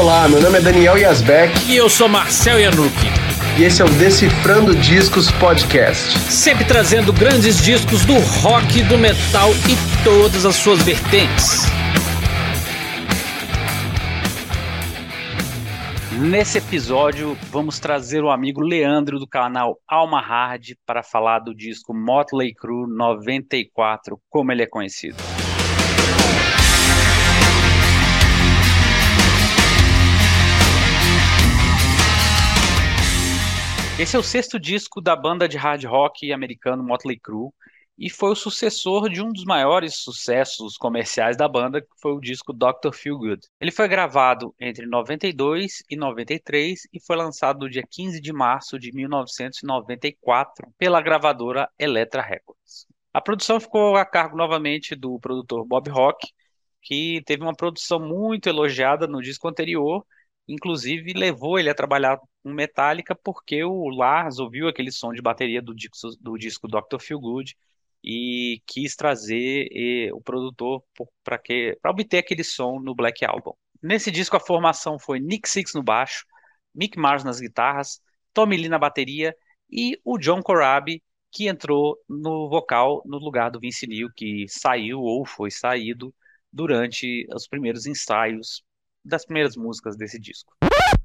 Olá, meu nome é Daniel Yazbek. E eu sou Marcel Yanuki. E esse é o Decifrando Discos Podcast. Sempre trazendo grandes discos do rock, do metal e todas as suas vertentes. Nesse episódio, vamos trazer o amigo Leandro do canal Alma Hard para falar do disco Motley Crue 94, como ele é conhecido. Esse é o sexto disco da banda de hard rock americano Motley Crue e foi o sucessor de um dos maiores sucessos comerciais da banda, que foi o disco Dr. Feelgood. Ele foi gravado entre 92 e 93 e foi lançado no dia 15 de março de 1994 pela gravadora Elektra Records. A produção ficou a cargo novamente do produtor Bob Rock, que teve uma produção muito elogiada no disco anterior inclusive levou ele a trabalhar com Metallica porque o Lars ouviu aquele som de bateria do disco, do disco Dr. Feelgood e quis trazer e, o produtor para obter aquele som no Black Album. Nesse disco a formação foi Nick Six no baixo, Mick Mars nas guitarras, Tommy Lee na bateria e o John Corabi que entrou no vocal no lugar do Vince Neil que saiu ou foi saído durante os primeiros ensaios das primeiras músicas desse disco.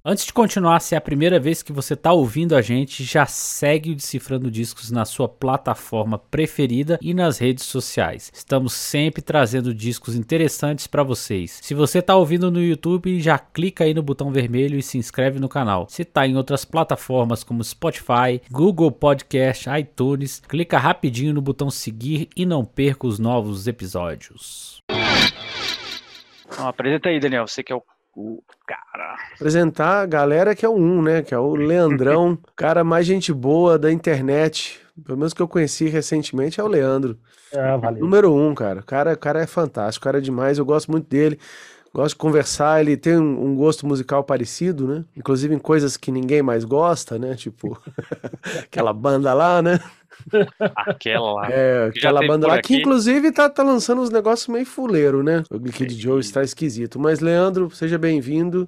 Antes de continuar, se é a primeira vez que você está ouvindo a gente, já segue o Decifrando Discos na sua plataforma preferida e nas redes sociais. Estamos sempre trazendo discos interessantes para vocês. Se você está ouvindo no YouTube, já clica aí no botão vermelho e se inscreve no canal. Se está em outras plataformas como Spotify, Google Podcast, iTunes, clica rapidinho no botão seguir e não perca os novos episódios. Então, apresenta aí, Daniel, você que é o, o cara. Apresentar a galera que é o um, né? Que é o Leandrão, cara mais gente boa da internet. Pelo menos que eu conheci recentemente é o Leandro. É, valeu. Número um, cara. O cara, o cara é fantástico, o cara é demais. Eu gosto muito dele. Gosto de conversar, ele tem um, um, gosto musical parecido, né? Inclusive em coisas que ninguém mais gosta, né? Tipo, aquela banda lá, né? Aquela lá. É, aquela banda lá, aqui. que inclusive tá, tá lançando uns negócios meio fuleiro, né? O Kid Joe está esquisito. Mas, Leandro, seja bem-vindo.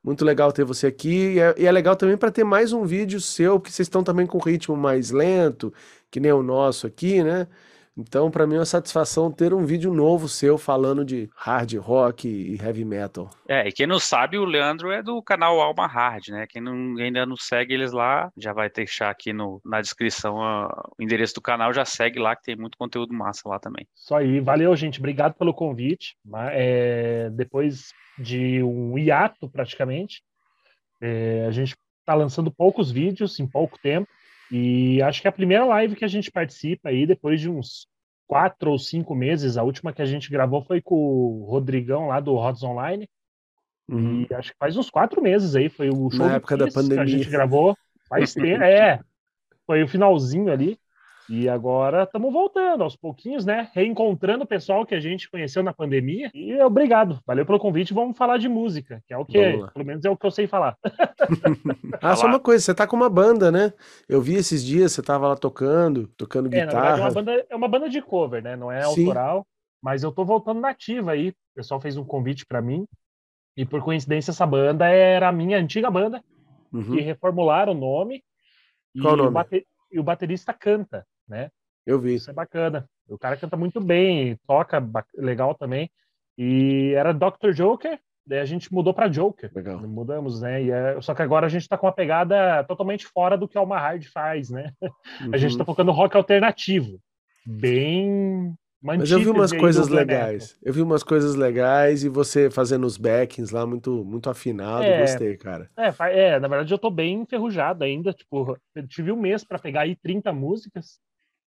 Muito legal ter você aqui. E é, e é legal também para ter mais um vídeo seu, porque vocês estão também com ritmo mais lento, que nem o nosso aqui, né? Então, para mim é uma satisfação ter um vídeo novo seu falando de hard rock e heavy metal. É, e quem não sabe, o Leandro é do canal Alma Hard, né? Quem não, ainda não segue eles lá, já vai deixar aqui no, na descrição o endereço do canal, já segue lá que tem muito conteúdo massa lá também. Isso aí, valeu, gente. Obrigado pelo convite. É, depois de um hiato, praticamente, é, a gente está lançando poucos vídeos em pouco tempo. E acho que é a primeira live que a gente participa aí, depois de uns quatro ou cinco meses. A última que a gente gravou foi com o Rodrigão lá do Rods Online. Uhum. E acho que faz uns quatro meses aí. Foi o show Na época da pandemia. que a gente gravou. Faz tempo. É, foi o finalzinho ali. E agora estamos voltando aos pouquinhos, né? Reencontrando o pessoal que a gente conheceu na pandemia. E obrigado, valeu pelo convite. Vamos falar de música, que é o que, pelo menos é o que eu sei falar. ah, só uma coisa, você tá com uma banda, né? Eu vi esses dias, você tava lá tocando, tocando é, guitarra. Verdade, é, uma banda, é uma banda de cover, né? Não é Sim. autoral, mas eu tô voltando nativa aí. O pessoal fez um convite para mim. E por coincidência, essa banda era a minha antiga banda, uhum. que reformularam o nome. Qual o nome? O. E o baterista canta né? Eu vi. Isso é bacana. O cara canta muito bem, toca legal também. E era Dr. Joker, daí a gente mudou para Joker. Legal. Mudamos, né? E é... Só que agora a gente tá com uma pegada totalmente fora do que a Alma Hard faz, né? Uhum. A gente tá focando rock alternativo. Bem mas eu vi umas coisas legais. Eu vi umas coisas legais e você fazendo os backings lá muito, muito afinado. É, gostei, cara. É, é, na verdade eu tô bem enferrujado ainda. Tipo, eu tive um mês para pegar aí 30 músicas.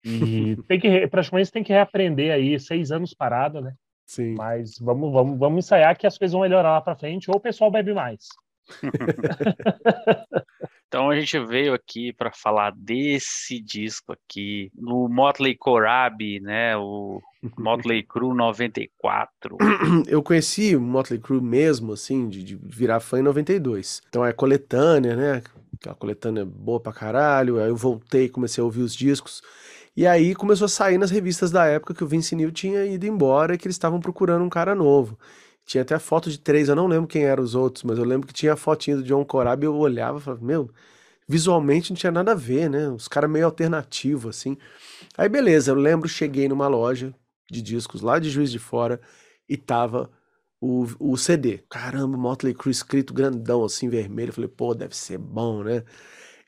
E tem que, praticamente tem que reaprender aí, seis anos parado, né? Sim. Mas vamos, vamos, vamos ensaiar que as coisas vão melhorar lá para frente, ou o pessoal bebe mais. então a gente veio aqui para falar desse disco aqui, no Motley Corabi, né? O Motley Crue 94. Eu conheci o Motley Crue mesmo, assim, de, de virar fã em 92. Então é coletânea, né? Aquela coletânea boa pra caralho. Aí eu voltei, comecei a ouvir os discos. E aí começou a sair nas revistas da época que o Vince Neil tinha ido embora e que eles estavam procurando um cara novo. Tinha até foto de três, eu não lembro quem eram os outros, mas eu lembro que tinha a fotinha do John Corabi, eu olhava e falava, meu, visualmente não tinha nada a ver, né? Os caras meio alternativo, assim. Aí beleza, eu lembro, cheguei numa loja de discos lá de Juiz de Fora e tava o, o CD. Caramba, Motley Crue escrito grandão, assim, vermelho. Eu falei, pô, deve ser bom, né?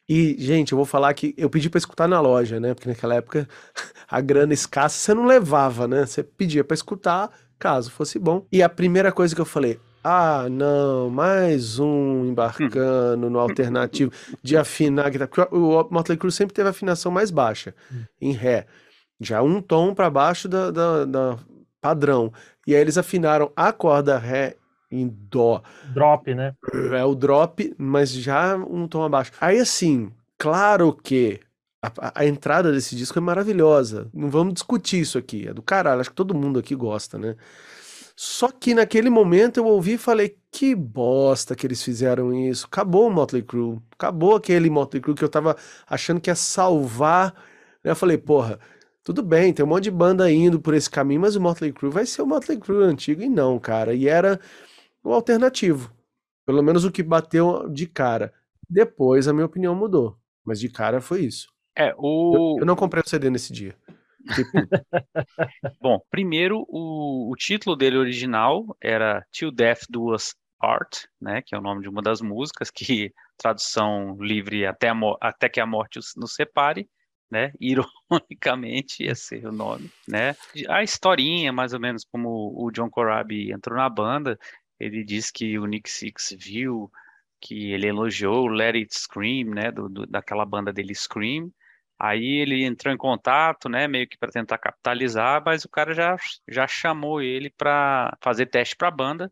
E, gente, eu vou falar que eu pedi para escutar na loja, né? Porque naquela época a grana escassa você não levava, né? Você pedia para escutar caso fosse bom. E a primeira coisa que eu falei, ah, não, mais um embarcando no alternativo de afinar. Porque o Motley Crue sempre teve a afinação mais baixa, em Ré. Já um tom para baixo da, da, da, padrão. E aí eles afinaram a corda Ré em Dó. Drop, né? É o drop, mas já um tom abaixo. Aí assim, claro que a, a, entrada desse disco é maravilhosa. Não vamos discutir isso aqui. É do caralho. Acho que todo mundo aqui gosta, né? Só que naquele momento eu ouvi e falei: que bosta que eles fizeram isso. Acabou o Motley Crue. Acabou aquele Motley Crue que eu tava achando que ia salvar. Eu falei: porra, tudo bem, tem um monte de banda indo por esse caminho, mas o Motley Crue vai ser o Motley Crue antigo. E não, cara. E era o alternativo. Pelo menos o que bateu de cara. Depois a minha opinião mudou. Mas de cara foi isso. É, o... eu, eu não comprei o CD nesse dia. Tipo... Bom, primeiro, o, o título dele original era Till Death Do Us Art, né, que é o nome de uma das músicas, que tradução livre até, até que a morte nos separe, né, ironicamente ia ser o nome, né. A historinha, mais ou menos como o John Corabi entrou na banda, ele diz que o Nick Six viu, que ele elogiou o Let It Scream, né, do, do, daquela banda dele Scream, Aí ele entrou em contato, né, meio que para tentar capitalizar, mas o cara já, já chamou ele para fazer teste para a banda.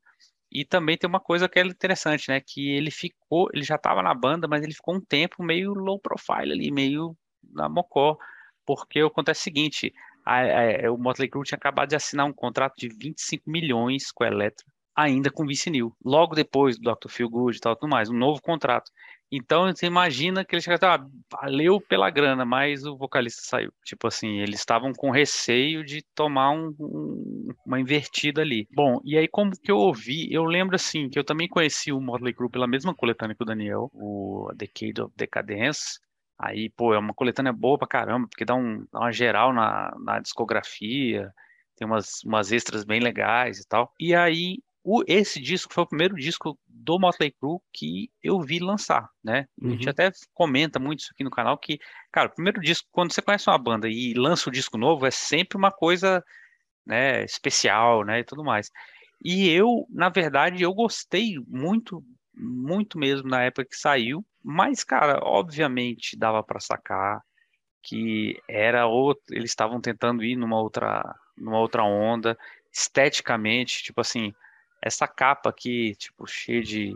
E também tem uma coisa que é interessante, né, que ele ficou, ele já estava na banda, mas ele ficou um tempo meio low profile ali, meio na mocó, porque acontece o seguinte, a, a, o Motley Crue tinha acabado de assinar um contrato de 25 milhões com a Electra, ainda com Vince Neil. Logo depois do Dr. Phil Good e tal, tudo mais, um novo contrato. Então você imagina que eles chegaram, ah, valeu pela grana, mas o vocalista saiu. Tipo assim, eles estavam com receio de tomar um, um, uma invertida ali. Bom, e aí como que eu ouvi, eu lembro assim, que eu também conheci o Motley Crue pela mesma coletânea que o Daniel, o Decade of Decadence. Aí, pô, é uma coletânea boa pra caramba, porque dá, um, dá uma geral na, na discografia, tem umas, umas extras bem legais e tal. E aí o, esse disco foi o primeiro disco do Motley Crue que eu vi lançar, né? Uhum. A gente uhum. até comenta muito isso aqui no canal que, cara, o primeiro disco, quando você conhece uma banda e lança um disco novo, é sempre uma coisa, né, especial, né, e tudo mais. E eu, na verdade, eu gostei muito, muito mesmo na época que saiu, mas, cara, obviamente dava para sacar que era outro, eles estavam tentando ir numa outra, numa outra onda, esteticamente, tipo assim, essa capa aqui, tipo, cheia de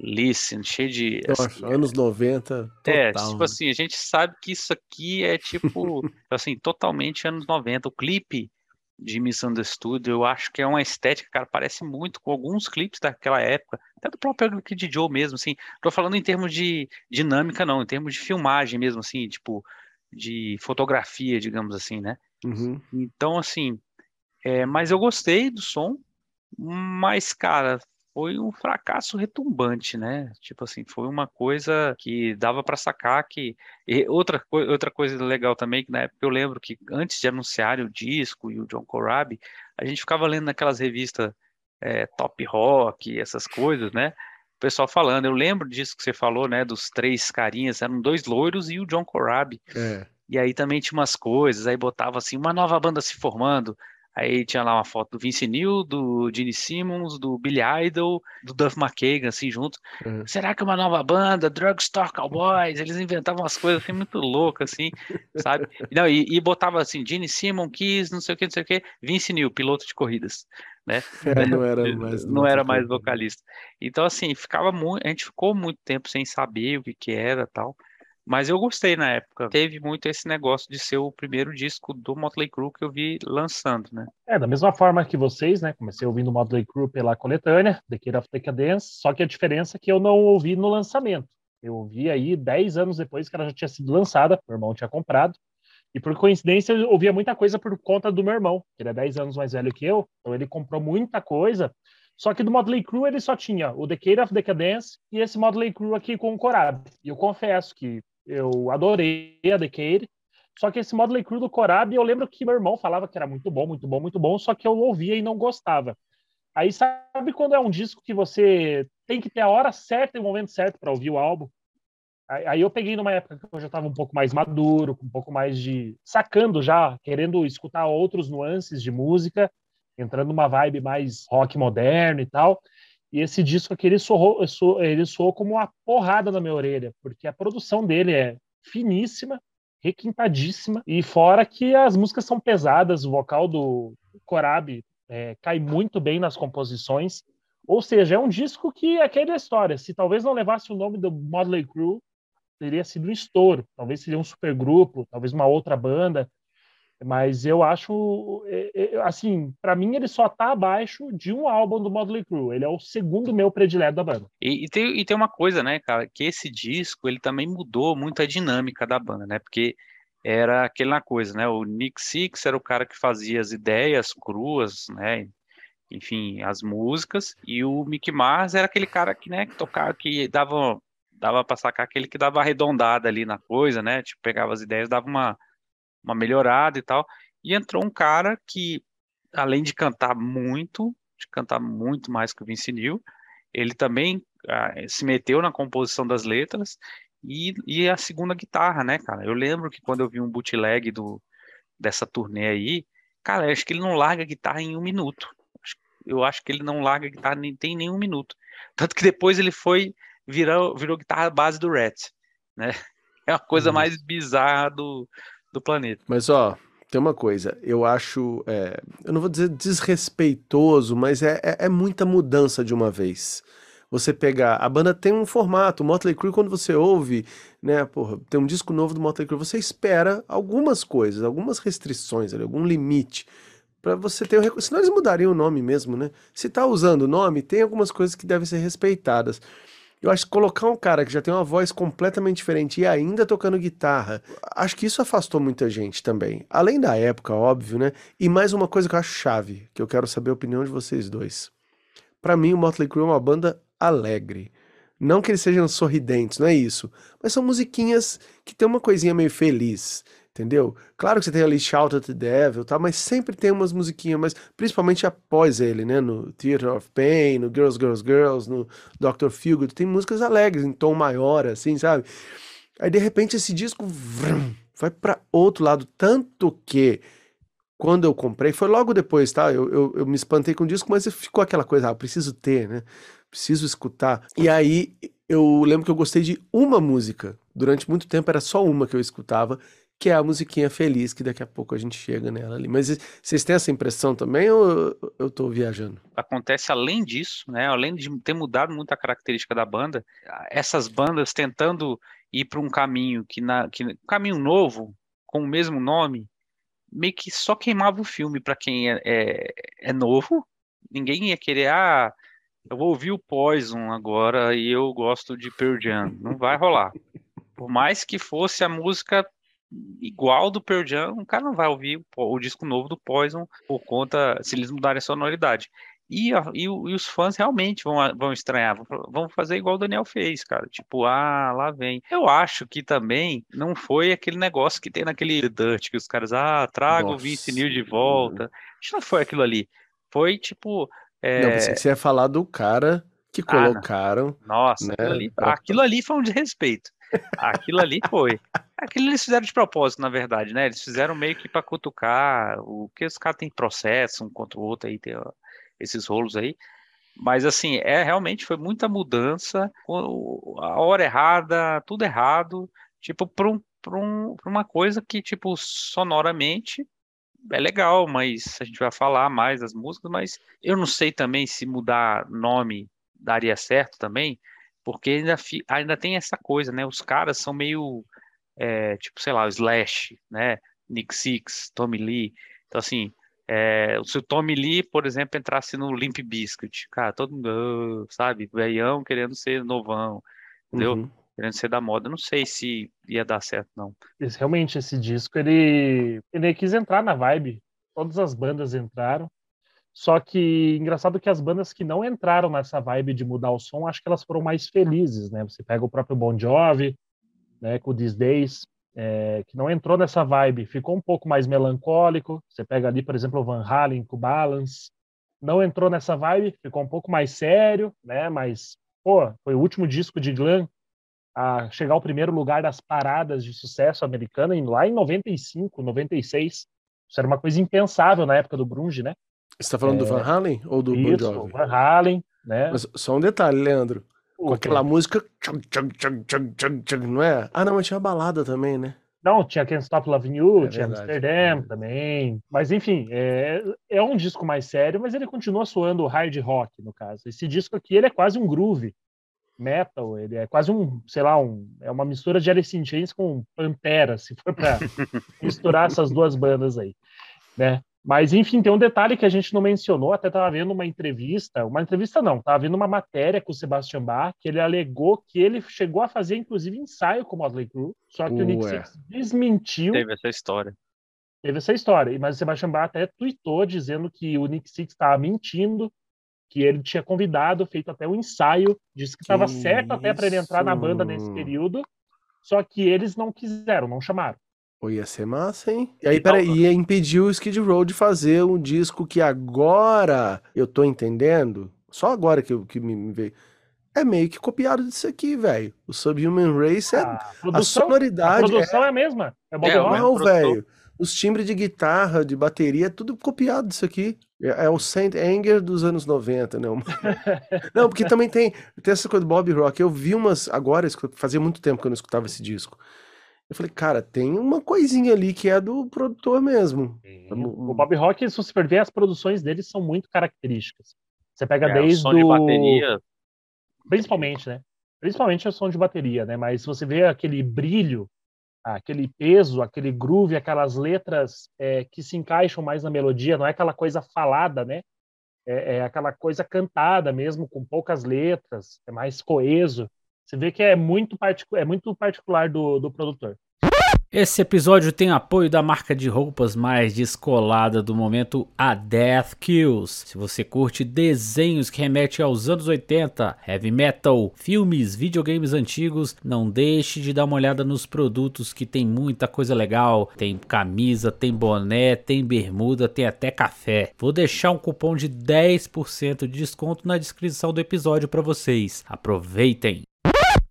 listen, cheia de. Nossa, assim, anos 90. É, total, é, tipo né? assim, a gente sabe que isso aqui é tipo, assim, totalmente anos 90. O clipe de Misunderstood, eu acho que é uma estética, cara, parece muito com alguns clipes daquela época, até do próprio Kid Joe mesmo, assim. Tô falando em termos de dinâmica, não, em termos de filmagem mesmo, assim, tipo, de fotografia, digamos assim, né? Uhum. Então, assim, é, mas eu gostei do som, mas, cara, foi um fracasso retumbante, né? Tipo assim, foi uma coisa que dava para sacar que e outra outra coisa legal também que na época eu lembro que antes de anunciarem o disco e o John Corabi, a gente ficava lendo naquelas revistas é, Top Rock, essas coisas, né? O pessoal falando, eu lembro disso que você falou, né? Dos três carinhas, eram dois loiros e o John Corabi. É. E aí também tinha umas coisas, aí botava assim, uma nova banda se formando, Aí tinha lá uma foto do Vince Neil, do Gene Simmons, do Billy Idol, do Duff McKagan, assim, junto. Uhum. Será que é uma nova banda? Drugstore Cowboys? Eles inventavam umas coisas assim muito loucas, assim, sabe? Não, e, e botava assim, Gene Simmons, Kiss, não sei o que, não sei o que, Vince Neil, piloto de corridas. Né? É, não era mais, não era mais vocalista. Então, assim, ficava muito, a gente ficou muito tempo sem saber o que que era tal. Mas eu gostei na época. Teve muito esse negócio de ser o primeiro disco do Motley Crue que eu vi lançando, né? É, da mesma forma que vocês, né? Comecei ouvindo o Motley Crue pela coletânea, The Kid of Decadence, só que a diferença é que eu não ouvi no lançamento. Eu ouvi aí 10 anos depois que ela já tinha sido lançada, meu irmão tinha comprado. E por coincidência, eu ouvia muita coisa por conta do meu irmão, que ele é 10 anos mais velho que eu, então ele comprou muita coisa Só que do Motley Crue ele só tinha o Decade of Decadence e esse Motley Crue aqui com o Corab. E eu confesso que eu adorei a Decade, só que esse Motley Crue do Corab, eu lembro que meu irmão falava que era muito bom, muito bom, muito bom, só que eu ouvia e não gostava. Aí sabe quando é um disco que você tem que ter a hora certa e o momento certo para ouvir o álbum? Aí eu peguei numa época que eu já estava um pouco mais maduro, com um pouco mais de. sacando já, querendo escutar outros nuances de música entrando numa vibe mais rock moderno e tal. E esse disco aqui, ele soou, ele soou como uma porrada na minha orelha, porque a produção dele é finíssima, requintadíssima, e fora que as músicas são pesadas, o vocal do Corab é, cai muito bem nas composições, ou seja, é um disco que é aquela história, se talvez não levasse o nome do Motley Crue, teria sido um estouro, talvez seria um supergrupo, talvez uma outra banda, mas eu acho, é, é, assim, para mim ele só tá abaixo de um álbum do Motley Crue. Ele é o segundo meu predileto da banda. E, e, tem, e tem uma coisa, né, cara, que esse disco ele também mudou muito a dinâmica da banda, né? Porque era aquela coisa, né? O Nick Six era o cara que fazia as ideias cruas, né? Enfim, as músicas, e o Mick Mars era aquele cara que, né, que tocava, que dava, dava para sacar aquele que dava arredondada ali na coisa, né? Tipo, pegava as ideias, dava uma uma melhorada e tal. E entrou um cara que, além de cantar muito, de cantar muito mais que o Vince Neil, ele também ah, se meteu na composição das letras e, e a segunda guitarra, né, cara? Eu lembro que quando eu vi um bootleg do, dessa turnê aí, cara, eu acho que ele não larga a guitarra em um minuto. Eu acho que ele não larga a guitarra nem tem nenhum minuto. Tanto que depois ele foi virou, virou guitarra base do Rat, né? É uma coisa uhum. mais bizarra do, do planeta. Mas ó, tem uma coisa, eu acho, é, eu não vou dizer desrespeitoso, mas é, é, é, muita mudança de uma vez. Você pegar, a banda tem um formato, o Motley Crue quando você ouve, né, porra, tem um disco novo do Motley Crue, você espera algumas coisas, algumas restrições, algum limite para você ter o senão eles mudariam o nome mesmo, né? Se tá usando o nome, tem algumas coisas que devem ser respeitadas. Eu acho que colocar um cara que já tem uma voz completamente diferente e ainda tocando guitarra, acho que isso afastou muita gente também. Além da época, óbvio, né? E mais uma coisa que eu acho chave, que eu quero saber a opinião de vocês dois. Para mim, o Motley Crue é uma banda alegre. Não que eles sejam sorridentes, não é isso. Mas são musiquinhas que tem uma coisinha meio feliz entendeu? Claro que você tem ali Shout at the Devil, tá? mas sempre tem umas musiquinhas, mas principalmente após ele, né? No Theater of Pain, no Girls, Girls, Girls, no Dr. Feelgood, tem músicas alegres, em tom maior, assim, sabe? Aí de repente esse disco vrum, vai para outro lado, tanto que quando eu comprei, foi logo depois, tá? Eu, eu, eu me espantei com o disco, mas ficou aquela coisa, ah, preciso ter, né? Preciso escutar. E aí eu lembro que eu gostei de uma música. Durante muito tempo era só uma que eu escutava, que é a musiquinha feliz, que daqui a pouco a gente chega nela ali. Mas vocês têm essa impressão também ou eu estou viajando? Acontece além disso, né? Além de ter mudado muito a característica da banda, essas bandas tentando ir para um caminho que, na, que caminho novo, com o mesmo nome, meio que só queimava o filme para quem é, é, é, novo. Ninguém ia querer, ah, eu vou ouvir o Poison agora e eu gosto de Pearl Jam. Não vai rolar. Por mais que fosse a música igual do Pearl Jam, o cara não vai ouvir o, o, disco novo do Poison por conta, se eles mudarem a sonoridade. E, e, e, os fãs realmente vão, vão estranhar, vão fazer igual o Daniel fez, cara. Tipo, ah, lá vem. Eu acho que também não foi aquele negócio que tem naquele Dirt, que os caras, ah, traga o Vince Neil de volta. Acho que não foi aquilo ali. Foi tipo. É... Não, você ia falar do cara que colocaram. Ah, nossa, né, aquilo, ali, aquilo ali foi um desrespeito. Aquilo ali foi. Aquilo eles fizeram de propósito, na verdade, né? Eles fizeram meio que para cutucar o que os caras têm processo um contra o outro aí, tem ó, esses rolos aí. Mas assim, é realmente foi muita mudança, a hora errada, tudo errado, tipo, para um, um, uma coisa que, tipo, sonoramente é legal, mas a gente vai falar mais das músicas, mas eu não sei também se mudar nome daria certo também, porque ainda, ainda tem essa coisa, né? Os caras são meio, é, tipo, sei lá, o Slash, né? Nick Six, Tommy Lee. Então, assim, é, se o Tommy Lee, por exemplo, entrasse no Limp Bizkit, cara, todo mundo, sabe, velhão querendo ser novão, entendeu? Uhum. Querendo ser da moda. Não sei se ia dar certo, não. Realmente, esse disco, ele, ele quis entrar na vibe. Todas as bandas entraram. Só que engraçado que as bandas que não entraram nessa vibe de mudar o som, acho que elas foram mais felizes, né? Você pega o próprio Bon Jovi, né, com o These Days, é, que não entrou nessa vibe, ficou um pouco mais melancólico. Você pega ali, por exemplo, o Van Halen com o Balance, não entrou nessa vibe, ficou um pouco mais sério, né? Mas, pô, foi o último disco de Glam a chegar ao primeiro lugar das paradas de sucesso americana lá em 95, 96. Isso era uma coisa impensável na época do grunge, né? Você está falando é... do Van Halen ou do Isso, Bon Jovi? Van Halen, né? Mas só um detalhe, Leandro. Com aquela música, não é? Ah, não, mas tinha balada também, né? Não, tinha Can't Stop Loving You, é tinha verdade. Amsterdam também. Mas enfim, é, é um disco mais sério, mas ele continua soando hard rock, no caso. Esse disco aqui, ele é quase um groove metal, ele é quase um, sei lá, um, é uma mistura de Alice in Chains com Pantera, se for para misturar essas duas bandas aí, né? Mas, enfim, tem um detalhe que a gente não mencionou, até estava vendo uma entrevista, uma entrevista não, estava vendo uma matéria com o Sebastian Bach, que ele alegou que ele chegou a fazer, inclusive, ensaio com o Motley Crue, só que Ué. o Nick Six desmentiu. Teve essa história. Teve essa história, mas o Sebastian Bach até tweetou dizendo que o Nick Six estava mentindo, que ele tinha convidado, feito até um ensaio, disse que estava certo até para ele entrar na banda nesse período, só que eles não quiseram, não chamaram. Pô, ia ser massa, hein? E aí, peraí, ia impedir o Skid Row de fazer um disco que agora eu tô entendendo, só agora que, eu, que me veio, é meio que copiado disso aqui, velho. O Subhuman Race é. A, produção, a sonoridade. A produção é, é a mesma. É Bob é, Não, velho. Os timbres de guitarra, de bateria, é tudo copiado disso aqui. É, é o Saint Anger dos anos 90, né? não, porque também tem, tem essa coisa do Bob Rock. Eu vi umas agora, fazia muito tempo que eu não escutava esse disco. Eu falei, cara, tem uma coisinha ali que é do produtor mesmo. O Bob Rock, se você ver, as produções dele são muito características. Você pega é, desde o som de bateria. Principalmente, né? Principalmente é o som de bateria, né? Mas se você vê aquele brilho, aquele peso, aquele groove, aquelas letras é, que se encaixam mais na melodia, não é aquela coisa falada, né? É, é aquela coisa cantada mesmo, com poucas letras, é mais coeso. Você vê que é muito, é muito particular do, do produtor. Esse episódio tem apoio da marca de roupas mais descolada do momento, a Death Kills. Se você curte desenhos que remetem aos anos 80, heavy metal, filmes, videogames antigos, não deixe de dar uma olhada nos produtos que tem muita coisa legal. Tem camisa, tem boné, tem bermuda, tem até café. Vou deixar um cupom de 10% de desconto na descrição do episódio para vocês. Aproveitem!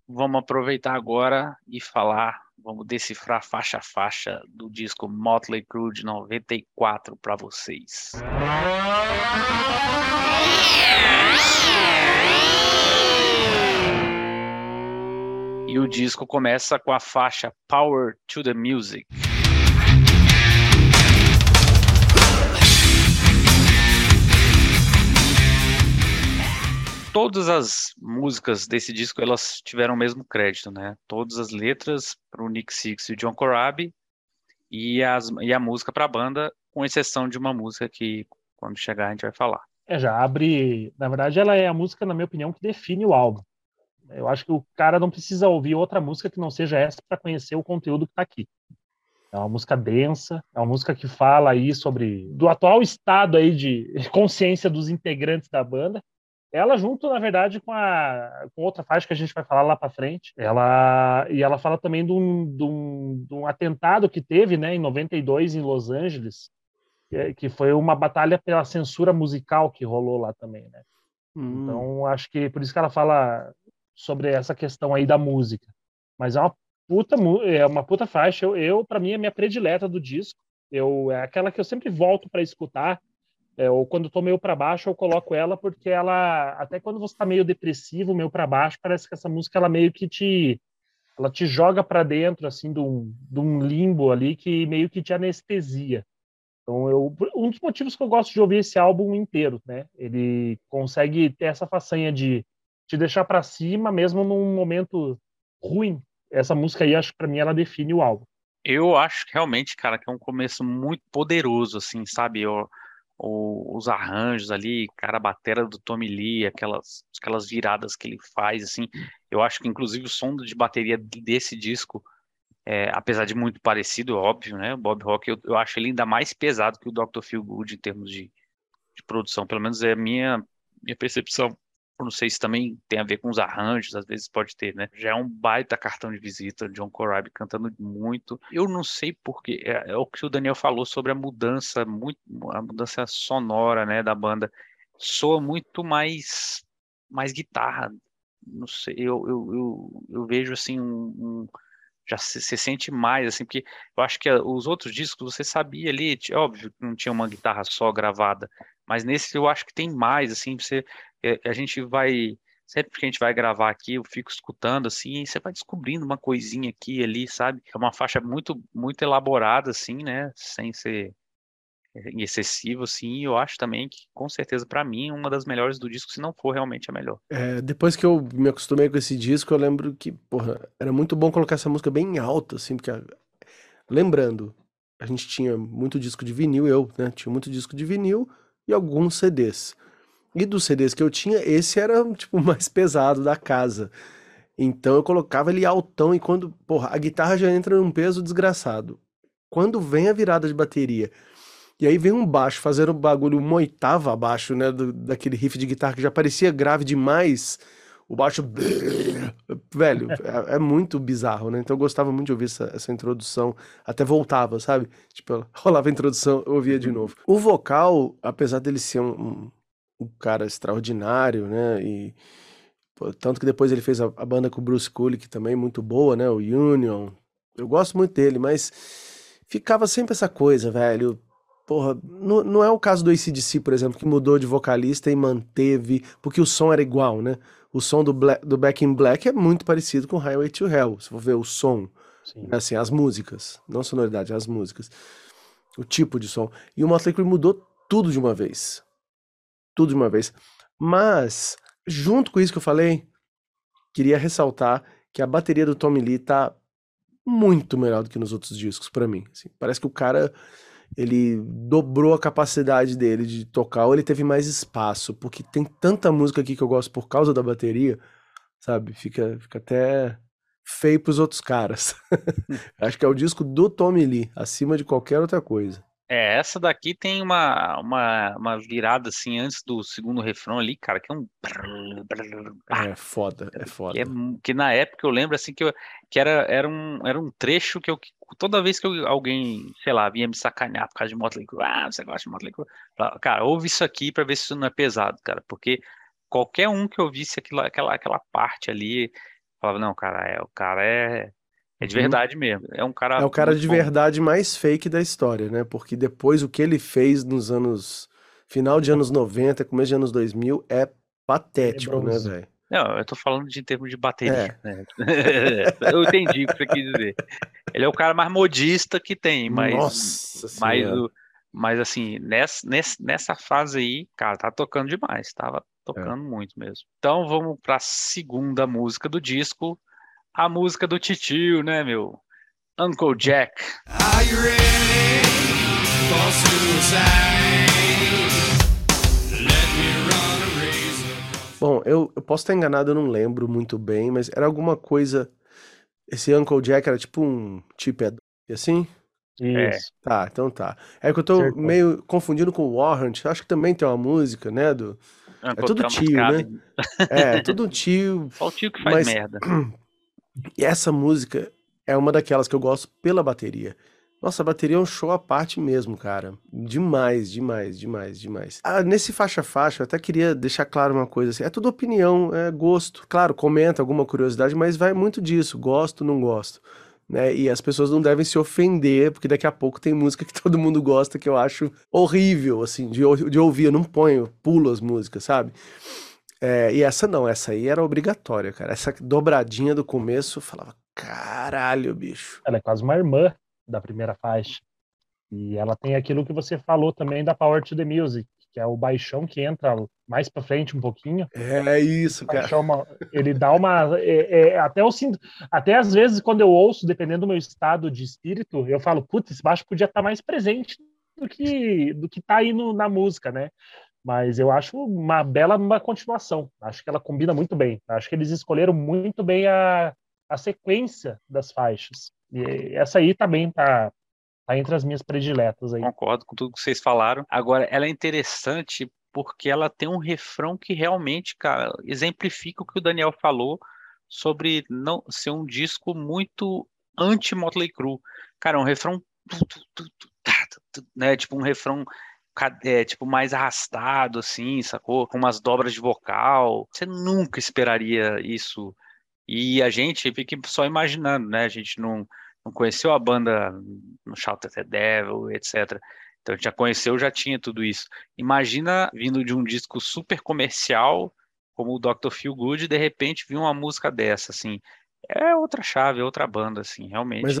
Vamos aproveitar agora e falar, vamos decifrar faixa a faixa do disco Motley Crue de 94 para vocês. E o disco começa com a faixa Power to the Music. Todas as músicas desse disco elas tiveram o mesmo crédito, né? Todas as letras para o Nick Six e o John Corabi e, as, e a música para a banda, com exceção de uma música que quando chegar a gente vai falar. É, já abre. Na verdade, ela é a música, na minha opinião, que define o álbum. Eu acho que o cara não precisa ouvir outra música que não seja essa para conhecer o conteúdo que está aqui. É uma música densa, é uma música que fala aí sobre do atual estado aí de consciência dos integrantes da banda ela junto, na verdade, com, a, com outra faixa que a gente vai falar lá para frente. Ela e ela fala também de um, de, um, de um, atentado que teve, né, em 92 em Los Angeles, que, foi uma batalha pela censura musical que rolou lá também, né? Hum. Então, acho que por isso que ela fala sobre essa questão aí da música. Mas é uma puta é uma puta faixa. Eu, eu para mim é minha predileta do disco. Eu é aquela que eu sempre volto para escutar é, ou quando estou meio para baixo, eu coloco ela porque ela, até quando você está meio depressivo, meio para baixo, parece que essa música ela meio que te, ela te joga para dentro assim de um, de um limbo ali que meio que te anestesia. Então, eu, um dos motivos que eu gosto de ouvir esse álbum inteiro, né? Ele consegue ter essa façanha de te deixar para cima, mesmo num momento ruim. Essa música aí, acho que para mim ela define o álbum. Eu acho que realmente, cara, que é um começo muito poderoso, assim, sabe? Eu, o, os arranjos ali, cara, a batera do Tommy Lee, aquelas, aquelas viradas que ele faz, assim, eu acho que inclusive o som de bateria desse disco, é, apesar de muito parecido, óbvio, né, o Bob Rock, eu, eu, acho ele ainda mais pesado que o Dr. Phil Good em termos de, de produção, pelo menos é a minha, minha percepção. Não sei se também tem a ver com os arranjos, às vezes pode ter, né? Já é um baita cartão de visita, John Corabi cantando muito. Eu não sei porque é, é, o que o Daniel falou sobre a mudança, muito, a mudança sonora, né, da banda. Soa muito mais, mais guitarra. Não sei, eu, eu, eu, eu vejo assim um, um já se, se, sente mais, assim, porque eu acho que os outros discos você sabia ali, óbvio que não tinha uma guitarra só gravada, mas nesse eu acho que tem mais, assim, você, a gente vai, sempre que a gente vai gravar aqui, eu fico escutando, assim, e você vai descobrindo uma coisinha aqui e ali, sabe? É uma faixa muito, muito elaborada, assim, né, sem ser excessivo, assim, eu acho também que, com certeza, para mim, uma das melhores do disco, se não for realmente a melhor. É, depois que eu me acostumei com esse disco, eu lembro que, porra, era muito bom colocar essa música bem alta, assim, porque, lembrando, a gente tinha muito disco de vinil, eu, né, tinha muito disco de vinil e alguns CDs. E dos CDs que eu tinha, esse era, tipo, o mais pesado da casa. Então eu colocava ele altão e quando, porra, a guitarra já entra num peso desgraçado. Quando vem a virada de bateria e aí vem um baixo fazendo um bagulho uma oitava abaixo, né? Do, daquele riff de guitarra que já parecia grave demais. O baixo. Velho, é, é, muito bizarro, né? Então eu gostava muito de ouvir essa, essa introdução. Até voltava, sabe? Tipo, rolava a introdução, eu ouvia de novo. O vocal, apesar dele ser um, um, um cara extraordinário, né? E. Pô, tanto que depois ele fez a, a banda com o Bruce Kulick também, muito boa, né? O Union. Eu gosto muito dele, mas ficava sempre essa coisa, velho Porra, não, não é o caso do ACDC, por exemplo, que mudou de vocalista e manteve, porque o som era igual, né? O som do, Black, do Back in Black é muito parecido com Highway to Hell, se for ver o som, Sim. assim, as músicas, não sonoridade, as músicas, o tipo de som. E o Motley Crue mudou tudo de uma vez, tudo de uma vez. Mas, junto com isso que eu falei, queria ressaltar que a bateria do Tommy Lee tá muito melhor do que nos outros discos, para mim. Assim, parece que o cara ele dobrou a capacidade dele de tocar, ou ele teve mais espaço, porque tem tanta música aqui que eu gosto por causa da bateria, sabe? Fica, fica até feio pros outros caras. Acho que é o disco do Tommy Lee, acima de qualquer outra coisa. É, essa daqui tem uma, uma, uma virada assim antes do segundo refrão ali, cara, que é um. É foda, é foda. Que, é, que na época eu lembro assim que, eu, que era, era, um, era um trecho que eu. Toda vez que eu, alguém, sei lá, vinha me sacanear por causa de Motley Crue, ah, você gosta de Motley Crue? Cara, ouve isso aqui pra ver se isso não é pesado, cara, porque qualquer um que ouvisse aquilo, aquela, aquela parte ali, falava, não, cara, é, o cara é é de uhum. verdade mesmo. É um cara. É o cara de bom. verdade mais fake da história, né? Porque depois o que ele fez nos anos. Final de anos 90, começo de anos 2000 é patético, é né, velho? Não, eu tô falando de em termos de bateria. É. Né? eu entendi o que você quis dizer. Ele é o cara mais modista que tem, mas. Nossa mas, mas assim, nessa, nessa fase aí, cara, tá tocando demais. Tava tocando é. muito mesmo. Então vamos pra segunda música do disco a música do titio, né, meu? Uncle Jack. Are you ready for suicide? Bom, eu, eu posso estar enganado, eu não lembro muito bem, mas era alguma coisa. Esse Uncle Jack era tipo um tipo assim? Isso. É. Tá, então tá. É que eu tô certo. meio confundindo com o Warrant. Acho que também tem uma música, né? Do... é tudo tio, né? É, tudo tio. Só o tio que faz mas... merda. E essa música é uma daquelas que eu gosto pela bateria. Nossa, a bateria é um show à parte mesmo, cara. Demais, demais, demais, demais. Ah, nesse faixa-faixa, eu até queria deixar claro uma coisa assim. É tudo opinião, é gosto. Claro, comenta alguma curiosidade, mas vai muito disso. Gosto, não gosto. Né? E as pessoas não devem se ofender, porque daqui a pouco tem música que todo mundo gosta que eu acho horrível, assim, de, de ouvir. Eu não ponho, pulo as músicas, sabe? É, e essa não, essa aí era obrigatória, cara. Essa dobradinha do começo, eu falava, caralho, bicho. Ela é quase uma irmã da primeira faixa. E ela tem aquilo que você falou também da Power to the Music, que é o baixão que entra mais para frente um pouquinho. É isso, cara. Uma, ele dá uma. É, é, até eu sinto. Até às vezes, quando eu ouço, dependendo do meu estado de espírito, eu falo, putz, esse baixo podia estar tá mais presente do que do que tá aí no, na música, né? Mas eu acho uma bela uma continuação. Acho que ela combina muito bem. Acho que eles escolheram muito bem a, a sequência das faixas. E essa aí também tá, tá entre as minhas prediletas aí. Concordo com tudo que vocês falaram. Agora, ela é interessante porque ela tem um refrão que realmente, cara, exemplifica o que o Daniel falou sobre não ser um disco muito anti-Motley Crue. Cara, um refrão né, tipo um refrão é, tipo mais arrastado assim, sacou? Com umas dobras de vocal. Você nunca esperaria isso. E a gente fica só imaginando, né? A gente não, não conheceu a banda no Shout at the Devil, etc. Então a gente já conheceu, já tinha tudo isso. Imagina vindo de um disco super comercial, como o Dr. Feel Good, de repente vir uma música dessa, assim. É outra chave, é outra banda, assim, realmente. Mas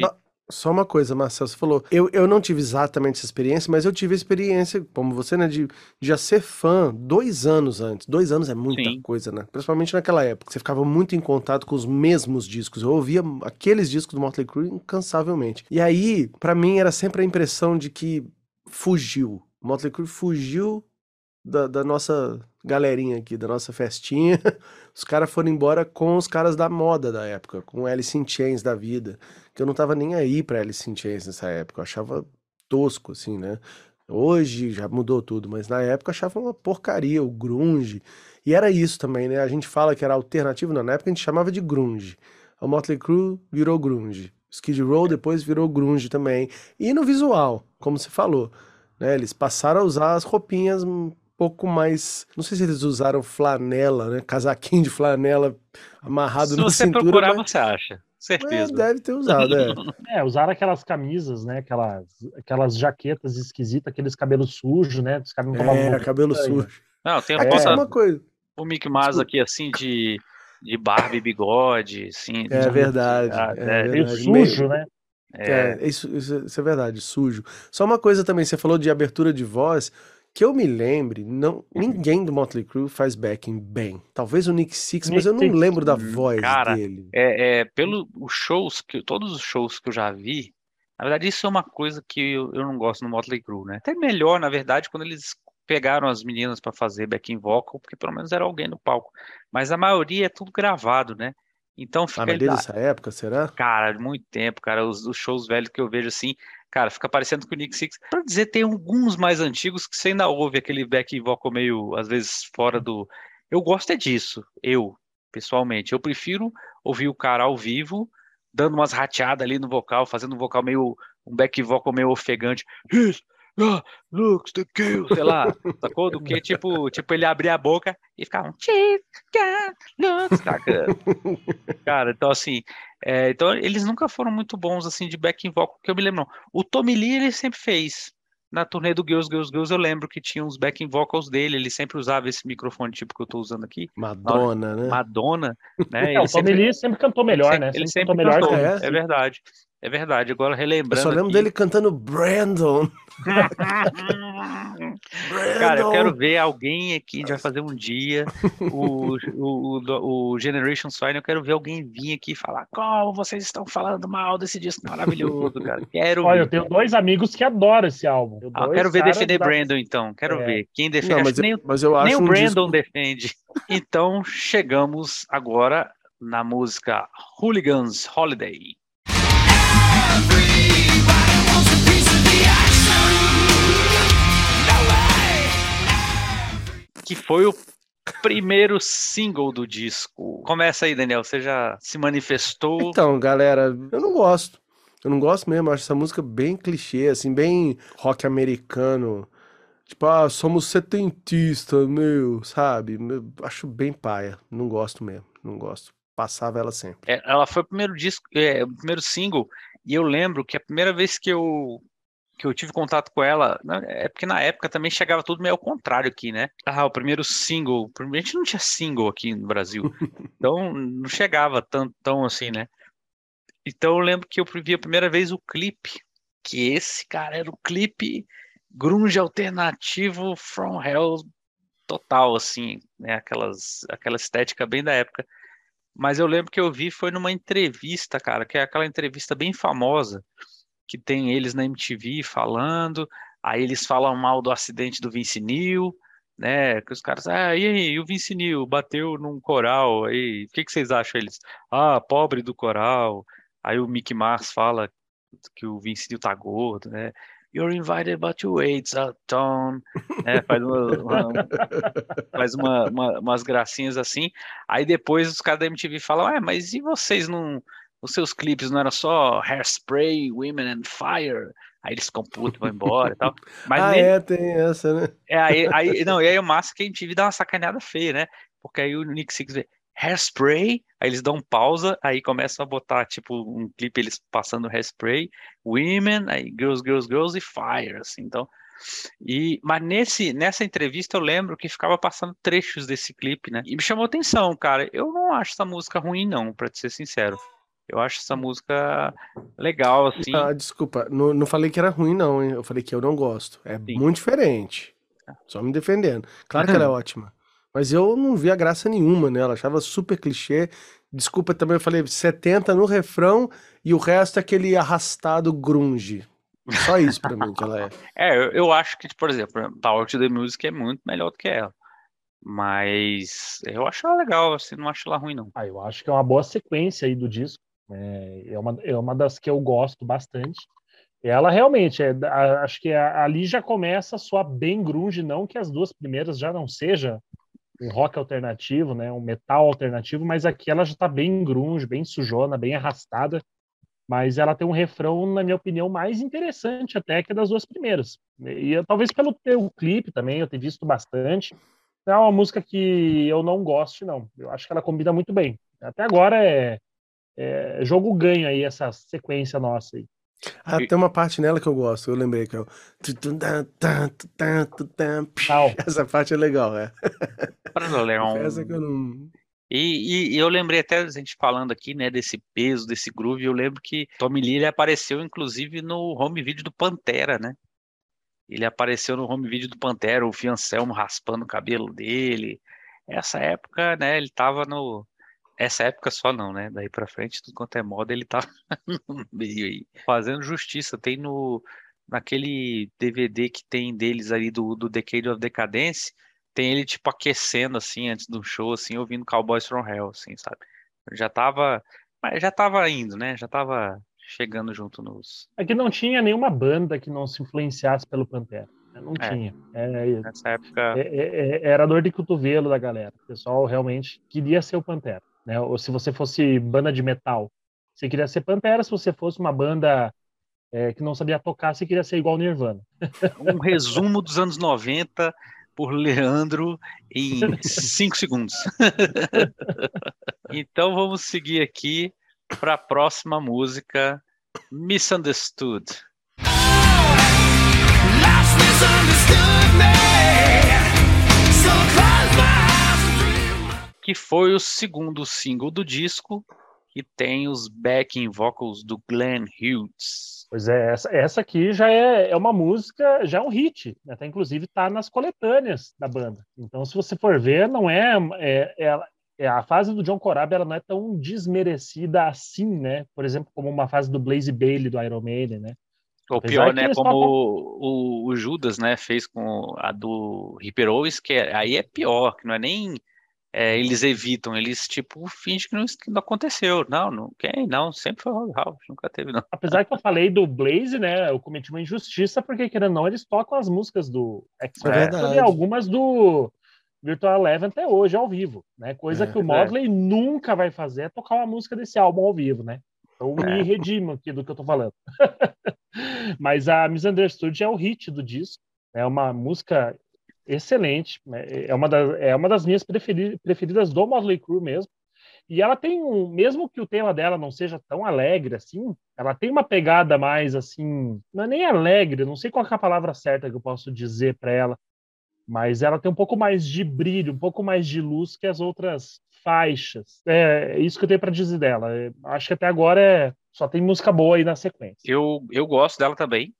só uma coisa, Marcelo, você falou, eu, eu não tive exatamente essa experiência, mas eu tive a experiência, como você, né, de, de já ser fã dois anos antes. Dois anos é muita Sim. coisa, né? Principalmente naquela época. Você ficava muito em contato com os mesmos discos. Eu ouvia aqueles discos do Motley Crue incansavelmente. E aí, para mim, era sempre a impressão de que fugiu. Motley Crue fugiu da, da, nossa galerinha aqui, da nossa festinha. Os caras foram embora com os caras da moda da época, com Alice in Chains da vida. Que eu não tava nem aí pra Alice in Chains nessa época. Eu achava tosco, assim, né? Hoje já mudou tudo, mas na época eu achava uma porcaria, o grunge. E era isso também, né? A gente fala que era alternativo, não, na época a gente chamava de grunge. O Motley Crue virou grunge. Skid Row depois virou grunge também. E no visual, como você falou, né? Eles passaram a usar as roupinhas pouco mais. Não sei se eles usaram flanela, né? Casaquinho de flanela amarrado se na cintura. Se você procurar, mas... você acha. Certeza. É, deve ter usado, é. é, usaram aquelas camisas, né? Aquelas, aquelas jaquetas esquisitas, aqueles cabelos sujos, né? Os caras não é, cabelo sujo. Não, tem é, uma coisa. O Mick Mas aqui, assim, de de barba e bigode, assim. É verdade. É, é verdade. sujo, né? É, é isso, isso, isso, é verdade, sujo. Só uma coisa também, você falou de abertura de voz, que eu me lembre, não, ninguém do Motley Crue faz backing bem. Talvez o Nick Six, mas eu não lembro da voz Cara, dele. É, é pelo os shows que todos os shows que eu já vi, na verdade isso é uma coisa que eu, eu não gosto no Motley Crue, né? Até melhor, na verdade, quando eles pegaram as meninas para fazer backing vocal, porque pelo menos era alguém no palco. Mas a maioria é tudo gravado, né? Então fica. A maioria dessa época, será? Cara, muito tempo, cara. Os, os, shows velhos que eu vejo assim, cara, fica parecendo com o Nick Six. Pra dizer, tem alguns mais antigos que você ainda ouve aquele back vocal meio, às vezes, fora do. Eu gosto é disso, eu, pessoalmente. Eu prefiro ouvir o cara ao vivo, dando umas rateadas ali no vocal, fazendo um vocal meio. um back vocal meio ofegante. Isso! Ah, looks the kill, sei lá, sacou? Do que tipo, tipo ele abrir a boca e ficar um chica, looks, saca? Cara, então assim, é, então eles nunca foram muito bons assim de backing vocal, que eu me lembro. Não. O Tommy Lee ele sempre fez. Na turnê do Girls, Girls, Girls, eu lembro que tinha uns backing vocals dele, ele sempre usava esse microfone tipo que eu tô usando aqui. Madonna, né? Madonna, né? É, o Tommy sempre, Lee sempre cantou melhor, sempre, né? Ele sempre, sempre cantou, melhor, é, é verdade. É verdade, agora relembrando. Eu só lembro aqui... dele cantando Brandon. Cara, eu quero ver alguém aqui, a gente vai fazer um dia o, o, o, o Generation Swine, eu quero ver alguém vir aqui e falar como vocês estão falando mal desse disco maravilhoso, cara. Quero Olha, ver. eu tenho dois amigos que adoram esse álbum. Eu ah, quero ver defender da... Brandon, então. Quero é. ver. Quem defende? Não, mas, nem, mas eu acho nem o Brandon um disco... defende. Então, chegamos agora na música Hooligans Holiday. Que foi o primeiro single do disco. Começa aí, Daniel. Você já se manifestou? Então, galera, eu não gosto. Eu não gosto mesmo. Acho essa música bem clichê, assim, bem rock americano. Tipo, ah, somos setentista, meu, sabe? Eu acho bem paia. Não gosto mesmo. Não gosto. Passava ela sempre. É, ela foi o primeiro disco, é, o primeiro single e eu lembro que a primeira vez que eu que eu tive contato com ela, né, é porque na época também chegava tudo meio ao contrário aqui, né? Ah, o primeiro single, a gente não tinha single aqui no Brasil, então não chegava tão, tão assim, né? Então eu lembro que eu vi a primeira vez o clipe, que esse, cara, era o clipe grunge alternativo From Hell total, assim, né? Aquelas, aquela estética bem da época. Mas eu lembro que eu vi foi numa entrevista, cara, que é aquela entrevista bem famosa, que tem eles na MTV falando, aí eles falam mal do acidente do Vince Neil, né? Que os caras, ah, e aí, o Vince Neil bateu num coral, aí, o que, que vocês acham? Eles, ah, pobre do coral. Aí o Mickey Mars fala que o Vince Neil tá gordo, né? You're invited, but you wait, Tom. É, faz uma, uma faz uma, uma, umas gracinhas assim. Aí depois os caras da MTV falam, é, mas e vocês não. Os seus clipes não eram só Hairspray, Women and Fire? Aí eles ficam putos, vão embora e tal. Mas ah, é, tem essa, né? É, aí, aí, não, e aí o massa que a MTV dá uma sacaneada feia, né? Porque aí o Nick Six vê, Hairspray, aí eles dão pausa, aí começam a botar, tipo, um clipe eles passando Hairspray, Women, aí Girls, Girls, Girls e Fire, assim, então... E, mas nesse, nessa entrevista eu lembro que ficava passando trechos desse clipe, né? E me chamou atenção, cara. Eu não acho essa música ruim, não, pra te ser sincero. Eu acho essa música legal, assim. Ah, desculpa, não, não falei que era ruim, não, hein? Eu falei que eu não gosto. É Sim. muito diferente. Só me defendendo. Claro que ela é ótima. Mas eu não via graça nenhuma nela, achava super clichê. Desculpa também, eu falei 70 no refrão e o resto é aquele arrastado grunge. Só isso pra mim que ela é. É, eu, eu acho que, por exemplo, Power to the Music é muito melhor do que ela. Mas eu acho ela legal, assim, não acho ela ruim, não. Ah, eu acho que é uma boa sequência aí do disco. É, é, uma, é uma das que eu gosto bastante. Ela realmente, é, acho que ali já começa a soar bem grunge, não que as duas primeiras já não seja um rock alternativo, né, um metal alternativo, mas aqui ela já está bem grunge, bem sujona, bem arrastada, mas ela tem um refrão, na minha opinião, mais interessante até que das duas primeiras. E talvez pelo teu clipe também, eu ter visto bastante. É uma música que eu não gosto, não. Eu acho que ela combina muito bem. Até agora é, é jogo ganho aí essa sequência nossa aí. Ah, tem uma parte nela que eu gosto, eu lembrei que é o. Essa parte é legal, é. Essa que eu não. E, e, eu lembrei até a gente falando aqui, né, desse peso, desse groove, eu lembro que Tommy Lee ele apareceu inclusive no home video do Pantera, né? Ele apareceu no home video do Pantera, o Fiancelmo raspando o cabelo dele. Essa época, né, ele tava no essa época só não, né? Daí pra frente, tudo quanto é moda, ele tá no meio aí. Fazendo justiça. Tem no. Naquele DVD que tem deles ali do, do Decade of Decadence, tem ele, tipo, aquecendo, assim, antes do show, assim, ouvindo Cowboys from Hell, assim, sabe? Já tava. Mas já tava indo, né? Já tava chegando junto nos. É que não tinha nenhuma banda que não se influenciasse pelo Pantera. Né? Não é, tinha. É, nessa época. É, é, é, era dor de cotovelo da galera. O pessoal realmente queria ser o Pantera. Né? Ou se você fosse banda de metal, você queria ser Pantera. Se você fosse uma banda é, que não sabia tocar, você queria ser igual Nirvana. Um resumo dos anos 90 por Leandro em 5 segundos. então vamos seguir aqui para a próxima música, Misunderstood. Que foi o segundo single do disco e tem os backing vocals do Glenn Hughes. Pois é, essa, essa aqui já é, é uma música, já é um hit, né? até inclusive está nas coletâneas da banda. Então, se você for ver, não é, é, é, é a fase do John Corabi ela não é tão desmerecida assim, né? Por exemplo, como uma fase do Blaze Bailey do Iron Maiden, né? Ou pior, né? Como o, o, Judas, né, fez com a do Ripper Owens, que é, aí é pior, que não é nem é, eles evitam, eles tipo fingem que não, que não aconteceu. Não, não, quem? Não, sempre foi o House, nunca teve, não. Apesar que eu falei do Blaze, né? Eu cometi uma injustiça, porque querendo ou não, eles tocam as músicas do X é e algumas do Virtual Eleven até hoje ao vivo, né? Coisa é, que o Modley é. nunca vai fazer é tocar uma música desse álbum ao vivo, né? Então me é. redimo aqui do que eu tô falando. Mas a Misunderstood é o hit do disco. É uma música excelente. Né? É uma, das, é uma das minhas preferidas do Motley Crue mesmo. E ela tem um, mesmo que o tema dela não seja tão alegre assim, ela tem uma pegada mais assim, não é nem alegre, não sei qual é a palavra certa que eu posso dizer para ela, mas ela tem um pouco mais de brilho, um pouco mais de luz que as outras faixas. É, é isso que eu tenho para dizer dela. É, acho que até agora é, só tem música boa aí na sequência. Eu, eu gosto dela também.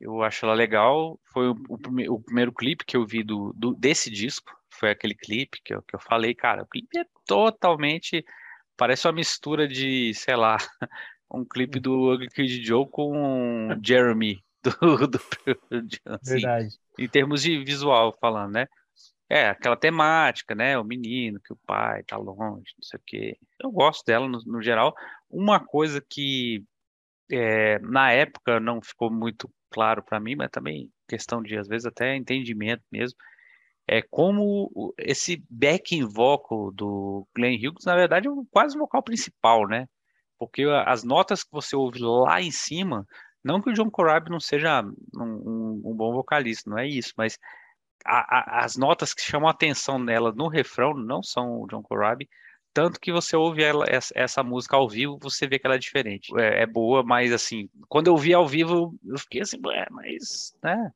Eu acho ela legal. Foi o, o, o primeiro clipe que eu vi do, do, desse disco. Foi aquele clipe que eu, que eu falei, cara, o clipe é totalmente. Parece uma mistura de, sei lá, um clipe do Ugly Kid Joe com Jeremy. Do, do, assim, Verdade. Em termos de visual falando, né? É, aquela temática, né? O menino, que o pai tá longe, não sei o quê. Eu gosto dela no, no geral. Uma coisa que é, na época não ficou muito claro para mim, mas também questão de às vezes até entendimento mesmo, é como esse backing vocal do Glenn Hughes, na verdade, é quase o vocal principal, né? Porque as notas que você ouve lá em cima, não que o John Corabi não seja um, um, um, bom vocalista, não é isso, mas a, a, as notas que chamam a atenção nela no refrão não são o John Corabi, tanto que você ouve ela, essa, música ao vivo, você vê que ela é diferente. É, é boa, mas assim, quando eu vi ao vivo, eu fiquei assim, mas, né?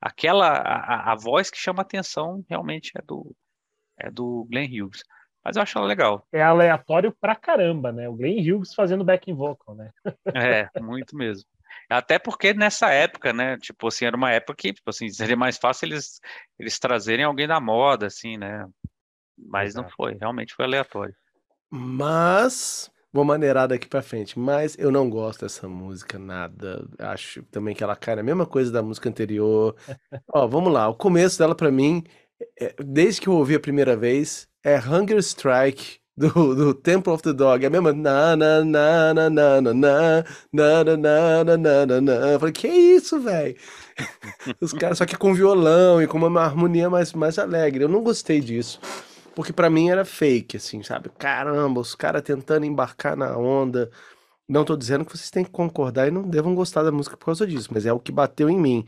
Aquela, a, a voz que chama atenção realmente é do, é do Glenn Hughes. Mas eu acho ela legal. É aleatório pra caramba, né? O Glenn Hughes fazendo backing vocal, né? é, muito mesmo. Até porque nessa época, né? Tipo assim, era uma época que, tipo assim, seria mais fácil eles, eles trazerem alguém da moda, assim, né? Mas Exato. não foi, realmente foi aleatório. Mas vou maneirar daqui para frente, mas eu não gosto dessa música nada. Acho também que ela cai na mesma coisa da música anterior. Ó, vamos lá, o começo dela para mim, é, desde que eu ouvi a primeira vez, é Hunger Strike do, do Temple of the Dog. É a mesma na na na na na na na na na na na na na Eu falei, que isso, velho? Os caras só que com violão e com uma harmonia mais mais alegre. Eu não gostei disso. Porque para mim era fake, assim, sabe? Caramba, os caras tentando embarcar na onda. Não tô dizendo que vocês têm que concordar e não devam gostar da música por causa disso, mas é o que bateu em mim.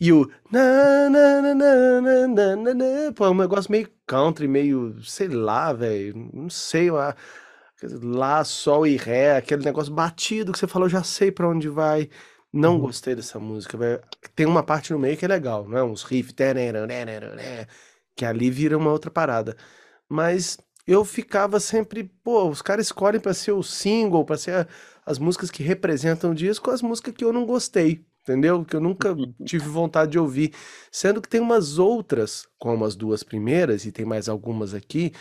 E o na na na na na na na, na pô, é um negócio meio country, meio, sei lá, velho, não sei, lá, lá, sol e ré, aquele negócio batido que você falou, já sei para onde vai. Não uhum. gostei dessa música, velho. Tem uma parte no meio que é legal, não é? Uns riffs, que ali vira uma outra parada. Mas eu ficava sempre, pô, os caras escolhem para ser o single, para ser a, as músicas que representam o disco, as músicas que eu não gostei, entendeu? Que eu nunca tive vontade de ouvir. Sendo que tem umas outras, como as duas primeiras, e tem mais algumas aqui,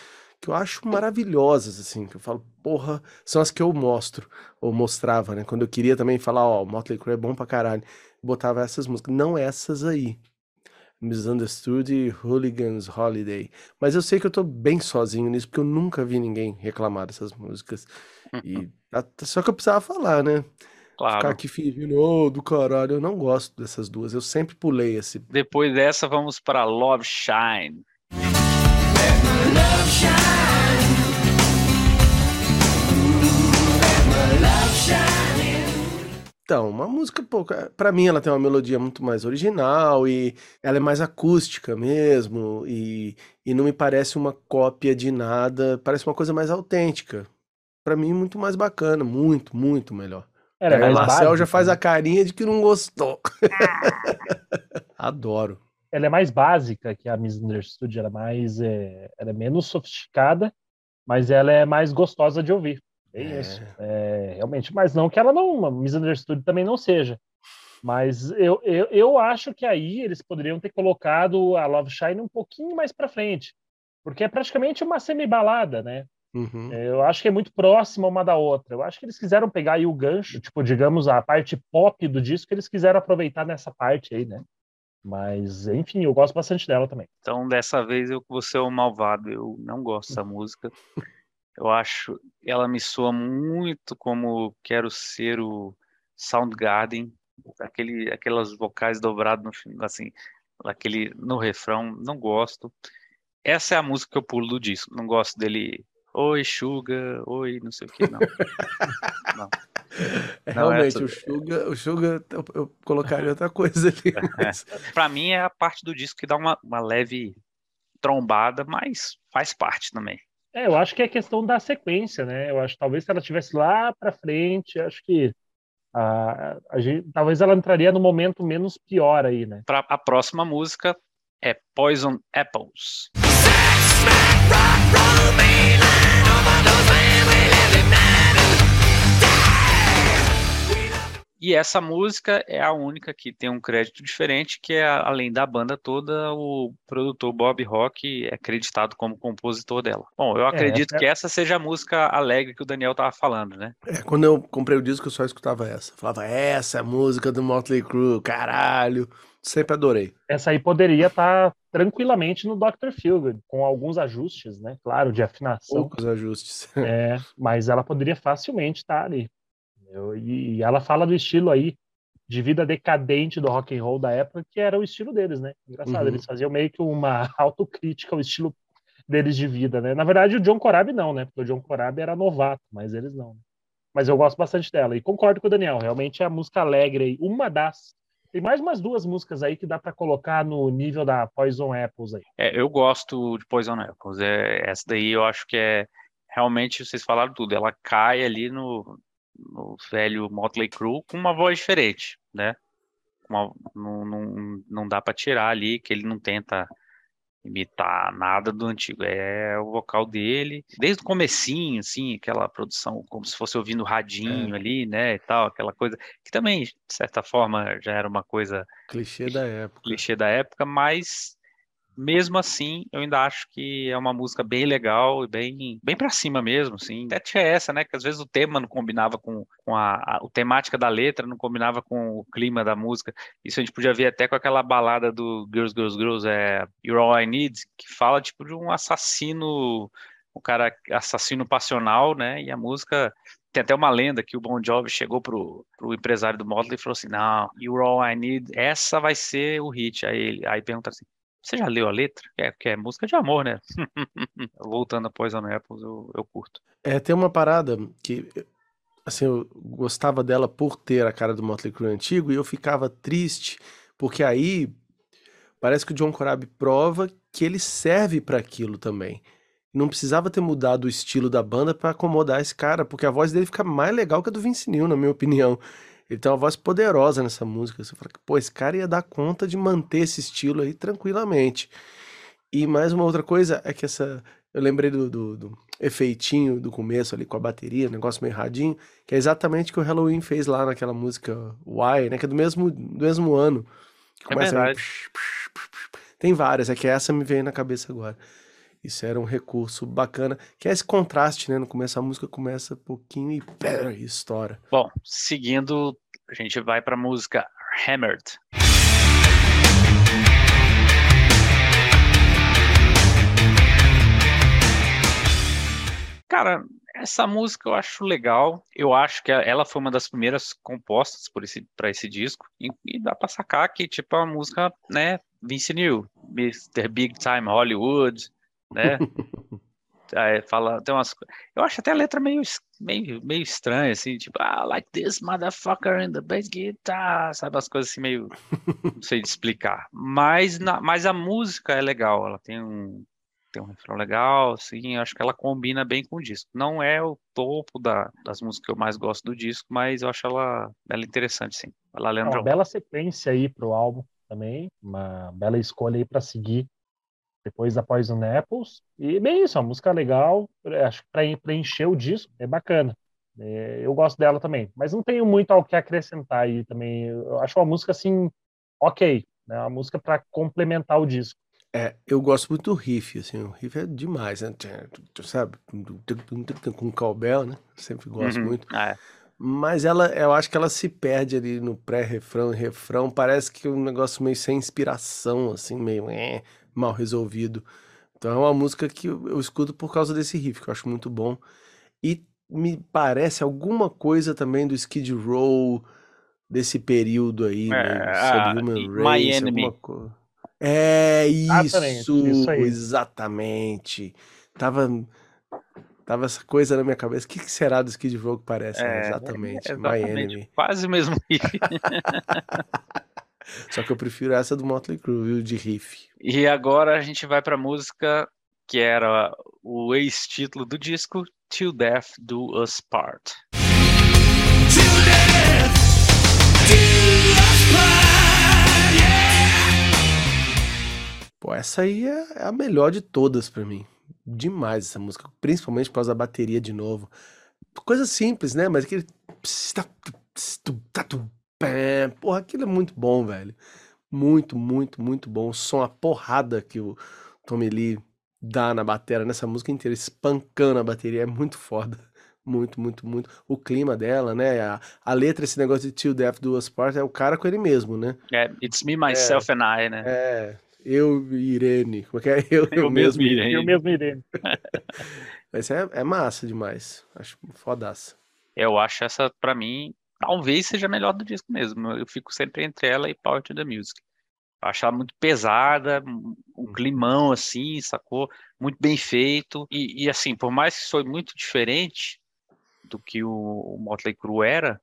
que eu acho maravilhosas, assim, que eu falo, porra, são as que eu mostro, ou mostrava, né? Quando eu queria também falar, ó, Motley Crue é bom pra caralho, botava essas músicas, não essas aí, Misunderstood e Hooligans Holiday. Mas eu sei que eu tô bem sozinho nisso, porque eu nunca vi ninguém reclamar dessas músicas. E só que eu precisava falar, né? Claro. Ficar aqui fingindo, oh, do caralho, eu não gosto dessas duas. Eu sempre pulei esse. Depois dessa, vamos para Love Shine. Love shine. Love shine. Então, uma música, pô, pra mim ela tem uma melodia muito mais original e ela é mais acústica mesmo e, e não me parece uma cópia de nada, parece uma coisa mais autêntica. Pra mim, muito mais bacana, muito, muito melhor. Era é, o Marcel já faz né? a carinha de que não gostou. Adoro. Ela é mais básica que a Misunderstood, ela é mais, é, ela é menos sofisticada, mas ela é mais gostosa de ouvir. É, é isso. É, realmente. Mas não que ela não, uma misunderstood também não seja. Mas eu, eu, eu acho que aí eles poderiam ter colocado a Love Shine um pouquinho mais para frente. Porque é praticamente uma semi-balada, né? Uhum. É, eu acho que é muito próxima uma da outra. Eu acho que eles quiseram pegar aí o gancho, tipo, digamos, a parte pop do disco, eles quiseram aproveitar nessa parte aí, né? Mas, enfim, eu gosto bastante dela também. Então, dessa vez eu vou ser o malvado. Eu não gosto dessa música. Eu acho, ela me soa muito como quero ser o Soundgarden, aquele, aquelas vocais dobradas no assim, aquele no refrão, não gosto. Essa é a música que eu pulo do disco. Não gosto dele. Oi, Suga, oi, não sei o que, não. não. É, realmente, essa... o Suga, o Suga eu, eu colocaria outra coisa ali. Mas... É. Pra mim é a parte do disco que dá uma, uma leve trombada, mas faz parte também. É, eu acho que é questão da sequência, né? Eu acho talvez se ela tivesse lá para frente, acho que a, a gente, talvez ela entraria no momento menos pior aí, né? Para a próxima música é Poison Apples. E essa música é a única que tem um crédito diferente, que é além da banda toda, o produtor Bob Rock é acreditado como compositor dela. Bom, eu é, acredito é, que essa seja a música alegre que o Daniel tava falando, né? É, quando eu comprei o disco eu só escutava essa. falava, essa é a música do Motley Crue, caralho. Sempre adorei. Essa aí poderia estar tá tranquilamente no Dr. Feelgood, com alguns ajustes, né? Claro, de afinação. Poucos ajustes. É, mas ela poderia facilmente estar tá ali. E ela fala do estilo aí de vida decadente do rock and roll da época, que era o estilo deles, né? Engraçado, uhum. eles faziam meio que uma autocrítica ao estilo deles de vida, né? Na verdade, o John Corabi não, né? Porque o John Corabi era novato, mas eles não. Mas eu gosto bastante dela e concordo com o Daniel, realmente é a música alegre aí, uma das tem mais umas duas músicas aí que dá para colocar no nível da Poison Apples aí. É, eu gosto de Poison Apples. É, essa daí eu acho que é realmente vocês falaram tudo. Ela cai ali no, no velho Motley Crue com uma voz diferente, né? Uma, não, não, não dá para tirar ali que ele não tenta imitar nada do antigo, é o vocal dele, desde o comecinho, assim, aquela produção como se fosse ouvindo radinho é. ali, né, e tal, aquela coisa, que também, de certa forma, já era uma coisa... Clichê da época. Clichê da época, mas mesmo assim, eu ainda acho que é uma música bem legal e bem, bem para cima mesmo, assim. Até tinha essa, né? Que às vezes o tema não combinava com, com a, a, a temática da letra, não combinava com o clima da música. Isso a gente podia ver até com aquela balada do Girls, Girls, Girls, é You're All I Need, que fala tipo de um assassino, um cara assassino passional, né? E a música tem até uma lenda que o Bon Jovi chegou pro, pro empresário do Motley e falou assim: Não, You're All I Need, essa vai ser o hit. Aí aí pergunta assim: você já leu a letra? É, que é música de amor, né? Voltando a Poison Apples, eu, eu curto. É, tem uma parada que, assim, eu gostava dela por ter a cara do Motley Crue antigo e eu ficava triste, porque aí parece que o John Corabi prova que ele serve para aquilo também. Não precisava ter mudado o estilo da banda para acomodar esse cara, porque a voz dele fica mais legal que a do Vince Neil, na minha opinião. Ele tem uma voz poderosa nessa música. Você fala que, pô, esse cara ia dar conta de manter esse estilo aí tranquilamente. E mais uma outra coisa é que essa. Eu lembrei do, do, do efeitinho do começo ali com a bateria, negócio meio radinho, que é exatamente o que o Halloween fez lá naquela música Why, né? Que é do mesmo, do mesmo ano. É verdade. A... Tem várias, é que essa me veio na cabeça agora. Isso era um recurso bacana, que é esse contraste, né? No começo a música começa pouquinho e, pera, estoura. Bom, seguindo, a gente vai para a música Hammered. Cara, essa música eu acho legal. Eu acho que ela foi uma das primeiras compostas por esse, para esse disco. E, e dá para sacar que, tipo, a música, né, Vince Neil, Mr. Big Time Hollywood, né? Aí fala, tem umas. Eu acho até a letra meio, meio, meio estranha, assim, tipo, ah, like this motherfucker in the bass guitar, sabe? As coisas assim meio. Não sei explicar. Mas, na, mas a música é legal, ela tem um. Tem um refrão legal, assim, acho que ela combina bem com o disco. Não é o topo da, das músicas que eu mais gosto do disco, mas eu acho ela, ela interessante, sim. Ela lembra. Uma bela sequência aí pro álbum também, uma bela escolha aí para seguir depois da Poison Apples. E bem isso, é uma música legal, acho que para preencher o disco é bacana. É, eu gosto dela também, mas não tenho muito ao que acrescentar aí também. Eu acho uma música assim, ok, né? Uma música para complementar o disco. É, eu gosto muito do riff, assim, o riff é demais, né? Tu sabe? Com cowbell, né? Sempre gosto uhum. muito. É. Mas ela, eu acho que ela se perde ali no pré-refrão e refrão. Parece que é um negócio meio sem inspiração, assim, meio. É, mal resolvido. Então é uma música que eu, eu escuto por causa desse riff, que eu acho muito bom. E me parece alguma coisa também do Skid Row desse período aí, né, é, né? Human Race, alguma coisa. É isso, isso exatamente. Tava, tava essa coisa na minha cabeça. O que, que será do Skid Row que parece? É, exatamente, é, exatamente, My Enemy. Quase o mesmo riff. Só que eu prefiro essa do Motley Crue, viu, de riff. E agora a gente vai pra música que era o ex-título do disco, Till Death Do Us Part. Till death do us part, yeah! Pô, essa aí é a melhor de todas para mim. Demais essa música, principalmente por causa da bateria de novo. Coisa simples, né? Mas aquele Porra, aquilo é muito bom, velho. Muito, muito, muito bom. O som, a porrada que o Tommy Lee dá na bateria, nessa música inteira, espancando a bateria, é muito foda. Muito, muito, muito. O clima dela, né? A, a letra, esse negócio de Till Death Do Us Part, é o cara com ele mesmo, né? É, It's Me, Myself é, and I, né? É, eu e Irene. Como é que é? Eu, eu, eu mesmo Irene. Eu mesmo Irene. Mas é, é massa demais. Acho fodaça. Eu acho essa, pra mim, talvez seja a melhor do disco mesmo. Eu fico sempre entre ela e Power to the Music. Eu acho ela muito pesada, um uhum. climão assim, sacou? Muito bem feito. E, e assim, por mais que soe muito diferente do que o, o Motley Crue era,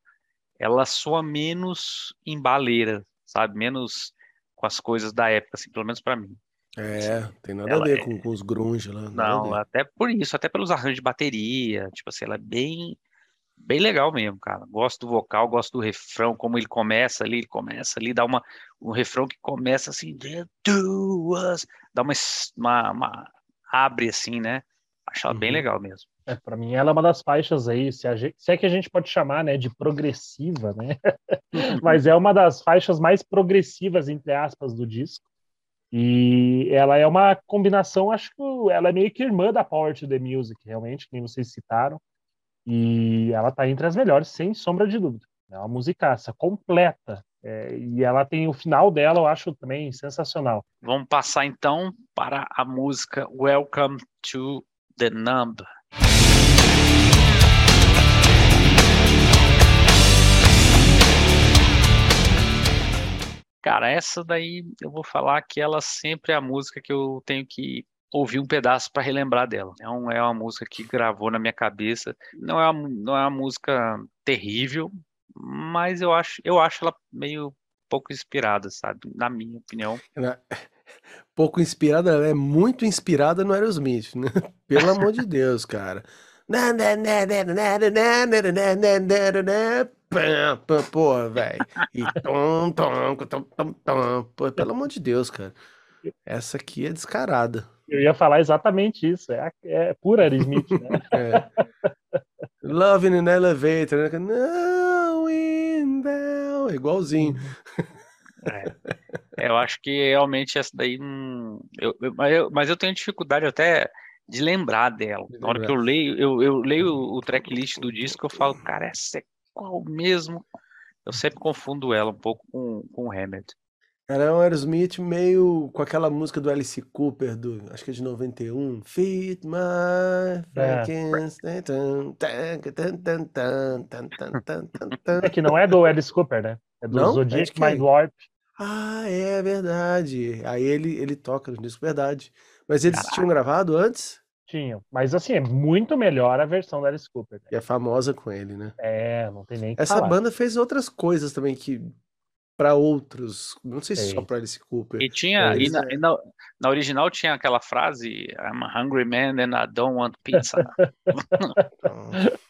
ela soa menos embaleira, sabe? Menos com as coisas da época, assim, pelo menos para mim. É, tem nada a ver é... com, com, os grunge lá. Não, até por isso, até pelos arranjos de bateria, tipo assim, ela é bem bem legal mesmo, cara. Gosto do vocal, gosto do refrão, como ele começa ali, ele começa ali, dá uma um refrão que começa assim, duas, dá uma, uma, uma abre assim, né? Acho ela uhum. bem legal mesmo. É, para mim ela é uma das faixas aí, se, gente, se, é que a gente pode chamar, né, de progressiva, né? Mas é uma das faixas mais progressivas entre aspas do disco. E ela é uma combinação, acho que ela é meio que irmã da Power to the Music, realmente, que vocês citaram. E ela está entre as melhores, sem sombra de dúvida. É uma musicaça completa. É, e ela tem o final dela, eu acho também sensacional. Vamos passar então para a música Welcome to the Numb. Cara, essa daí eu vou falar que ela sempre é a música que eu tenho que ouvir um pedaço para relembrar dela. É, um, é uma música que gravou na minha cabeça. Não é uma, não é uma música terrível, mas eu acho, eu acho ela meio pouco inspirada, sabe? Na minha opinião. Pouco inspirada, ela é muito inspirada no Aerosmith, né? Pelo amor de Deus, cara. Pô, velho. E pelo amor de Deus, cara. Essa aqui é descarada. Eu ia falar exatamente isso. É, é pura Aerosmith, né? É. Love in an elevator. Né? Não, in down. Igualzinho. É. Eu acho que realmente essa daí. Hum, eu, eu, mas, eu, mas eu tenho dificuldade até de lembrar dela. Na hora que eu leio, eu, eu leio o tracklist do disco, eu falo, cara, essa é qual mesmo? Eu sempre confundo ela um pouco com, com o Hammond. Era é um Aerosmith meio com aquela música do Alice Cooper, do, acho que é de 91. Fit my Frankenstein. É que não é do Alice Cooper, né? É do não? Zodiac é Mind Warp. Ah, é verdade. Aí ele, ele toca no disco, verdade. Mas eles Caraca. tinham gravado antes? Tinham. Mas assim, é muito melhor a versão do Alice Cooper. Né? E é famosa com ele, né? É, não tem nem que Essa falar. banda fez outras coisas também que para outros. Não sei se só para Alice Cooper. E tinha, e na, e na, na, original tinha aquela frase: I'm a hungry man and I don't want pizza.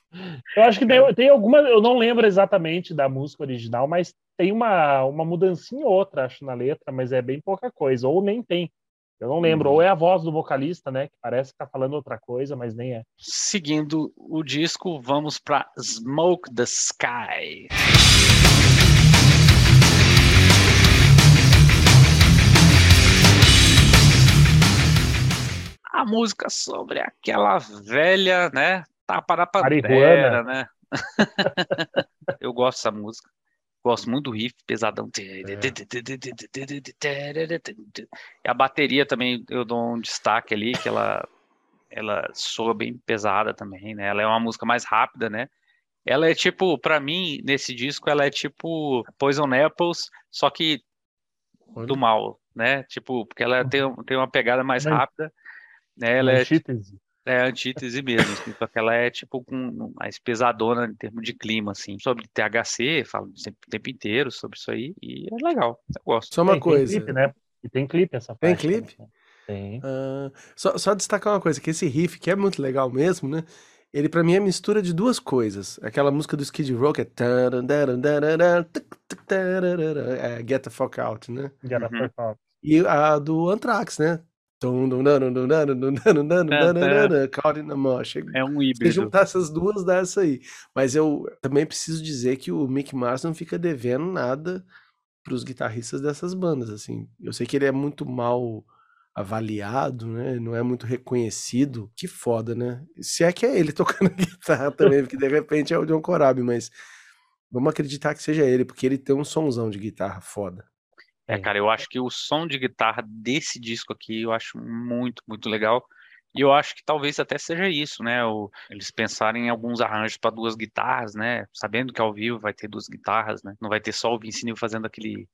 eu acho que tem, tem, alguma, eu não lembro exatamente da música original, mas tem uma, uma mudancinha ou outra, acho, na letra, mas é bem pouca coisa, ou nem tem. Eu não lembro, ou é a voz do vocalista, né, que parece que tá falando outra coisa, mas nem é. Seguindo o disco, vamos para Smoke the Sky. A música sobre aquela velha, né? Tapa na pantera, né? eu gosto dessa música. Gosto muito do riff, pesadão. É. E a bateria também eu dou um destaque ali, que ela, ela soa bem pesada também, né? Ela é uma música mais rápida, né? Ela é tipo, para mim, nesse disco, ela é tipo Poison Apples, só que do mal, né? Tipo, porque ela tem, tem uma pegada mais rápida. Né? Ela é, antítese. É antítese mesmo, assim, só que ela é tipo com mais pesadona em termos de clima, assim. Sobre THC, falo sempre, o tempo inteiro sobre isso aí, e é legal, eu gosto. Só uma tem, coisa. Tem clipe, né? E tem clipe essa Tem clipe? Né? Tem. Uh, só, só destacar uma coisa, que esse riff, que é muito legal mesmo, né? Ele pra mim é mistura de duas coisas. Aquela música do Skid Row que é, é Get the Fuck Out, né? Get the Fuck Out. E a do Anthrax, né? Caught in É um híbrido. Se juntar essas duas, dá essa aí. Mas eu também preciso dizer que o Mick Mars não fica devendo nada pros guitarristas dessas bandas, assim. Eu sei que ele é muito mal avaliado, né? Não é muito reconhecido. Que foda, né? Se é que é ele tocando guitarra também, porque de repente é o John Corabi, mas vamos acreditar que seja ele, porque ele tem um sonzão de guitarra foda. É, cara, eu acho que o som de guitarra desse disco aqui eu acho muito, muito legal. E eu acho que talvez até seja isso, né? O, eles pensarem em alguns arranjos para duas guitarras, né? Sabendo que ao vivo vai ter duas guitarras, né? Não vai ter só o Vince Neil fazendo aquele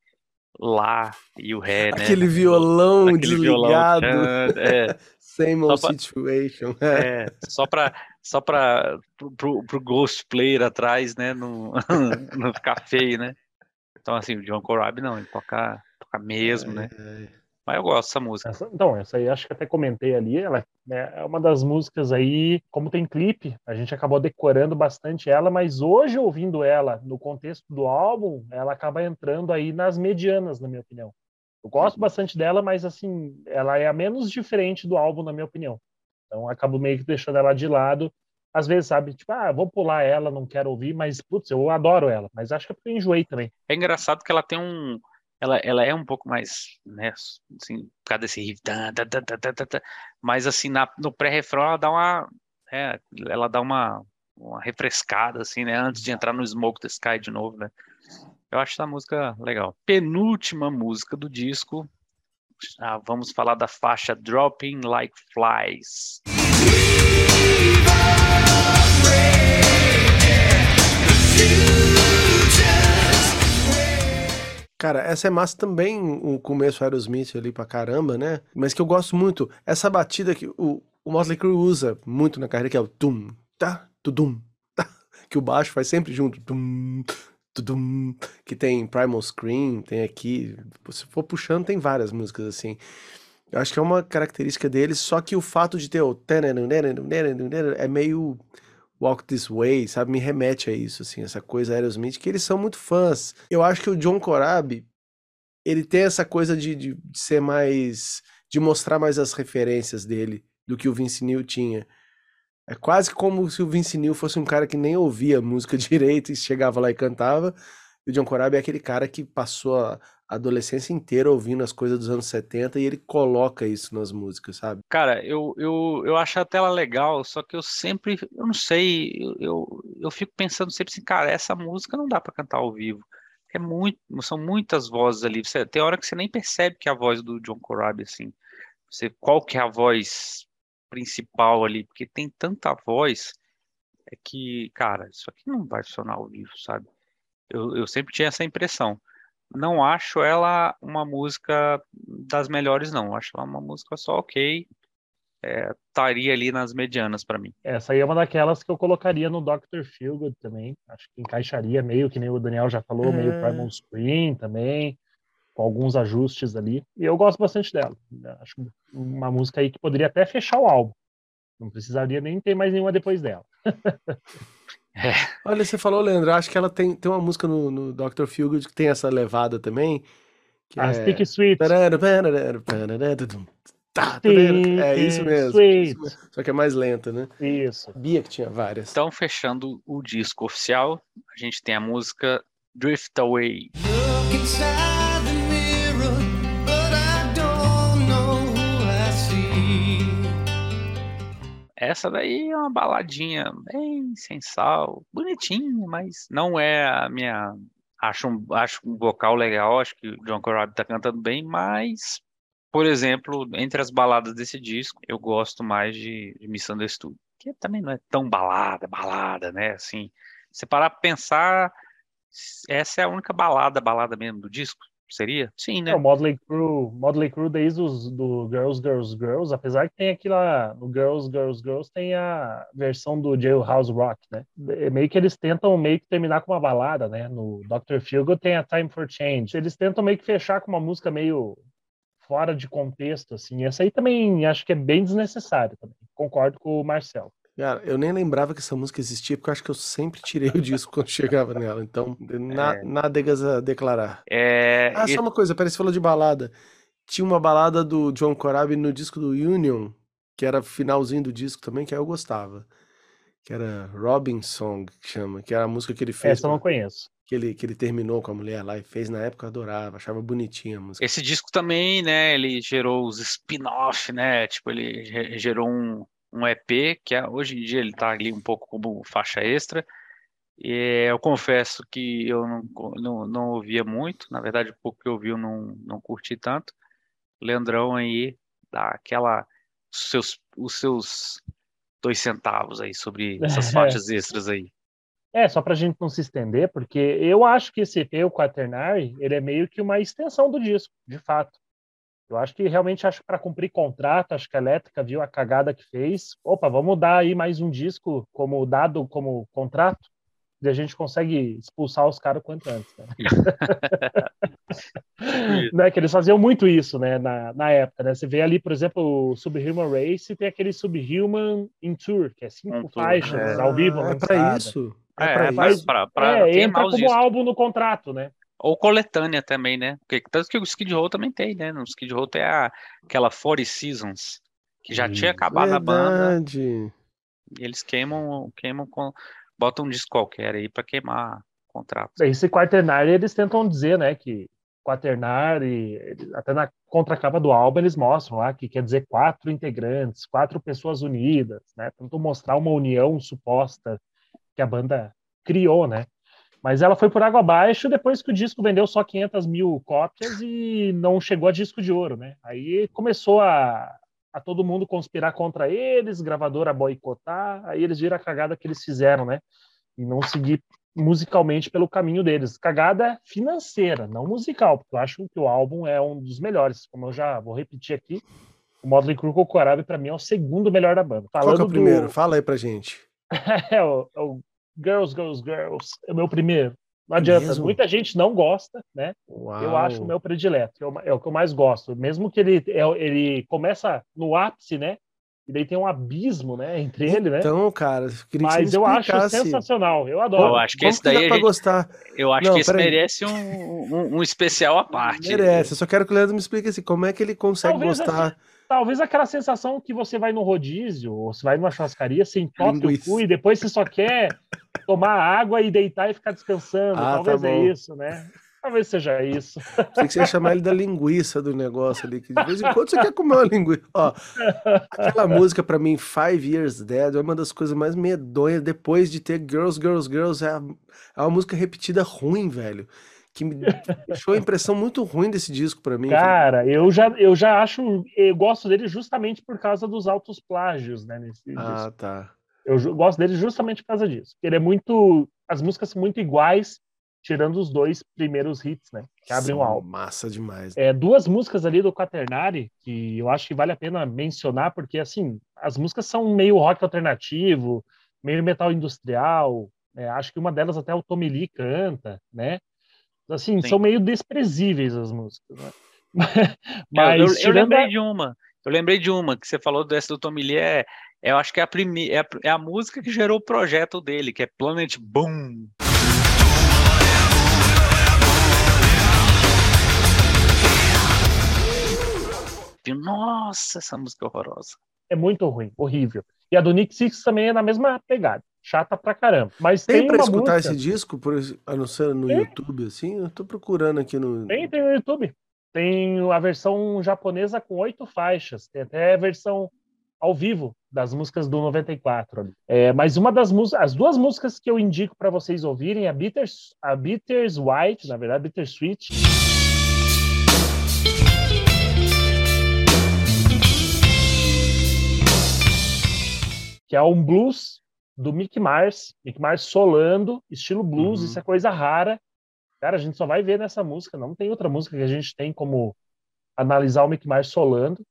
lá e o ré, né? Aquele violão Aquele desligado. Violão, é. Same old pra, situation. É, só para só para pro, pro Ghost Player atrás, né? Não, não ficar feio, né? Então, assim, o John Corabi não, ele toca, toca mesmo, né? Mas eu gosto dessa música. Essa, então, essa aí acho que até comentei ali, ela né, é uma das músicas aí, como tem clipe, a gente acabou decorando bastante ela, mas hoje ouvindo ela no contexto do álbum, ela acaba entrando aí nas medianas, na minha opinião. Eu gosto bastante dela, mas assim, ela é a menos diferente do álbum, na minha opinião. Então, acabo meio que deixando ela de lado. Às vezes, sabe, tipo, ah, vou pular ela, não quero ouvir, mas, putz, eu adoro ela. Mas acho que é porque eu enjoei também. É engraçado que ela tem um. Ela, ela é um pouco mais, né, assim, por causa desse riff, da, da, da, da, da, mas assim, na, no pré-refrão ela dá uma, é, ela dá uma, uma refrescada, assim, né, antes de entrar no Smoke the Sky de novo, né. Eu acho essa música legal. Penúltima música do disco, ah, vamos falar da faixa Dropping Like Flies. Cara, essa é massa também, o começo Aerosmith ali pra caramba, né? Mas que eu gosto muito, essa batida que o, o Motley Crue usa muito na carreira, que é o tum, tá, tudum, tá, que o baixo faz sempre junto, tum, tudum, que tem Primal Scream, tem aqui, se for puxando, tem várias músicas assim. Eu acho que é uma característica deles, só que o fato de ter o é meio Walk This Way, sabe? Me remete a isso, assim, essa coisa Aerosmith, que eles são muito fãs. Eu acho que o John Corabi, ele tem essa coisa de, de, de ser mais. de mostrar mais as referências dele do que o Vince Neil tinha. É quase como se o Vince Neil fosse um cara que nem ouvia música direito e chegava lá e cantava. E o John Corabi é aquele cara que passou a adolescência inteira ouvindo as coisas dos anos 70 e ele coloca isso nas músicas, sabe? Cara, eu, eu, eu acho até ela legal, só que eu sempre, eu não sei, eu, eu, eu fico pensando sempre assim, cara, essa música não dá para cantar ao vivo. É muito, são muitas vozes ali. Você, tem hora que você nem percebe que é a voz do John Corabi, assim. Você, qual que é a voz principal ali, porque tem tanta voz é que, cara, isso aqui não vai funcionar ao vivo, sabe? Eu, eu sempre tinha essa impressão. Não acho ela uma música das melhores, não. Acho ela uma música só ok. É, estaria ali nas medianas para mim. Essa aí é uma daquelas que eu colocaria no Dr. Feelgood também. Acho que encaixaria meio, que nem o Daniel já falou, é... meio Primal Screen também com alguns ajustes ali. E eu gosto bastante dela. Acho uma música aí que poderia até fechar o álbum. Não precisaria nem ter mais nenhuma depois dela. é. Olha, você falou, Leandro, acho que ela tem, tem uma música no, no Dr. Feelgood que tem essa levada também. Que a é... Sticky Sweet. é isso mesmo, isso mesmo. Só que é mais lenta, né? Isso. Bia que tinha várias. Então, fechando o disco oficial, a gente tem a música Drift Away. Look inside. Essa daí é uma baladinha bem sem sal, bonitinha, mas não é a minha. Acho um, acho um vocal legal, acho que o John Corabi tá cantando bem, mas, por exemplo, entre as baladas desse disco, eu gosto mais de, de Misunderstood, que também não é tão balada, balada, né? Assim, você parar pra pensar, essa é a única balada, balada mesmo do disco. Seria? Sim, né? É, o Motley Crue, Motley Crue desde os do Girls, Girls, Girls, apesar que tem aqui lá no Girls, Girls, Girls tem a versão do Jailhouse Rock, né? É meio que eles tentam meio que terminar com uma balada, né? No Dr. Feelgood tem a Time for Change. Eles tentam meio que fechar com uma música meio fora de contexto, assim. Essa aí também acho que é bem desnecessária também. Concordo com o Marcelo. Cara, eu nem lembrava que essa música existia, porque eu acho que eu sempre tirei o disco quando chegava nela. Então, na, é. nádegas a declarar. É... Ah, só uma coisa, parece que falou de balada. Tinha uma balada do John Corabi no disco do Union, que era finalzinho do disco também, que aí eu gostava. Que era Robin Song, que chama, que era a música que ele fez. Essa eu não conheço. Que ele, que ele terminou com a mulher lá e fez na época, eu adorava, achava bonitinha a música. Esse disco também, né, ele gerou os spin-off, né, tipo, ele gerou um, um EP, que é, hoje em dia ele está ali um pouco como faixa extra. E eu confesso que eu não, não, não ouvia muito, na verdade, o pouco que eu ouvi eu não, não curti tanto. Leandrão aí dá aquela seus, os seus dois centavos aí sobre essas faixas extras aí. É, só pra gente não se estender, porque eu acho que esse EP, o Quaternary, ele é meio que uma extensão do disco, de fato. Eu acho que realmente acho para cumprir contrato, acho que a Elétrica viu a cagada que fez. Opa, vamos dar aí mais um disco como dado como contrato e a gente consegue expulsar os caras quanto antes. Né? né? Que eles faziam muito isso, né? Na, na época, né? Você vê ali, por exemplo, o Subhuman Race e tem aquele Subhuman in Tour, que é cinco um faixas é, ao vivo. É para isso. É, é para isso. Pra, pra é, entra como álbum no contrato, né? Ou coletânea também, né? Porque tanto que o Skid Row também tem, né? No Skid Row tem a, aquela 40 Seasons, que já tinha acabado Verdade. a banda. E eles queimam, queimam com. Botam um disco qualquer aí para queimar contratos. Esse quaternário eles tentam dizer, né? Que quaternário, até na contracapa do álbum eles mostram lá que quer dizer quatro integrantes, quatro pessoas unidas, né? Tentam mostrar uma união suposta que a banda criou, né? Mas ela foi por água abaixo depois que o disco vendeu só 500 mil cópias e não chegou a disco de ouro, né? Aí começou a, a todo mundo conspirar contra eles, gravadora boicotar, aí eles viram a cagada que eles fizeram, né? E não seguir musicalmente pelo caminho deles. Cagada financeira, não musical, porque eu acho que o álbum é um dos melhores. Como eu já vou repetir aqui, o Motley Crue Cocorabi para mim é o segundo melhor da banda. Falando Qual é o primeiro? Do... Fala aí pra gente. é, o, é o Girls, Girls, Girls é o meu primeiro. Não adianta, mesmo? muita gente não gosta, né? Uau. Eu acho o meu predileto, é, é o que eu mais gosto. Mesmo que ele, é, ele começa no ápice, né? E daí tem um abismo, né, entre ele, né? Então, cara, mas eu acho sensacional. Eu adoro. Eu acho que Como esse daí que gente... gostar. Eu acho não, que esse merece um, um, um, especial à parte. Merece. Eu só quero que o Leandro me explique assim, como é que ele consegue Talvez gostar. Assim, talvez aquela sensação que você vai no rodízio, ou você vai numa churrascaria, você entope o cu e depois você só quer tomar água e deitar e ficar descansando. Ah, talvez tá é isso, né? Talvez seja isso. Sei que você ia chamar ele da linguiça do negócio ali, que de vez em quando você quer comer uma linguiça. Ó, aquela música para mim, Five Years Dead, é uma das coisas mais medonhas depois de ter Girls, Girls, Girls. É, é uma música repetida ruim, velho que me deixou a impressão muito ruim desse disco para mim. Cara, eu já, eu já acho, eu gosto dele justamente por causa dos altos plágios, né? Nesse ah, disco. tá. Eu gosto dele justamente por causa disso. Ele é muito, as músicas são muito iguais, tirando os dois primeiros hits, né? Que abrem o álbum. Massa demais. É, duas músicas ali do Quaternary que eu acho que vale a pena mencionar, porque assim, as músicas são meio rock alternativo, meio metal industrial. Né? Acho que uma delas até o Tommy Lee canta, né? Assim, Sim. são meio desprezíveis as músicas, né? Mas, eu, eu, eu lembrei a... de uma. Eu lembrei de uma que você falou dessa do Tommy Lee, é, é, eu acho que é a, prime... é, a, é a música que gerou o projeto dele, que é Planet Boom. Nossa, essa música é horrorosa. É muito ruim, horrível. E a do Nick Six também é na mesma pegada chata pra caramba. Mas tem, tem pra escutar música... esse disco, por, anunciando no tem. YouTube, assim? Eu tô procurando aqui no. Tem, tem no YouTube. Tem a versão japonesa com oito faixas. Tem até a versão ao vivo das músicas do 94. É, mas uma das músicas, as duas músicas que eu indico para vocês ouvirem, a Bitters, a Bitters White, na verdade, Bitter Sweet. Que é um blues do Mick Mars, Mick Mars solando, estilo blues, uhum. isso é coisa rara. Cara, a gente só vai ver nessa música, não tem outra música que a gente tem como analisar o Mick Mars solando.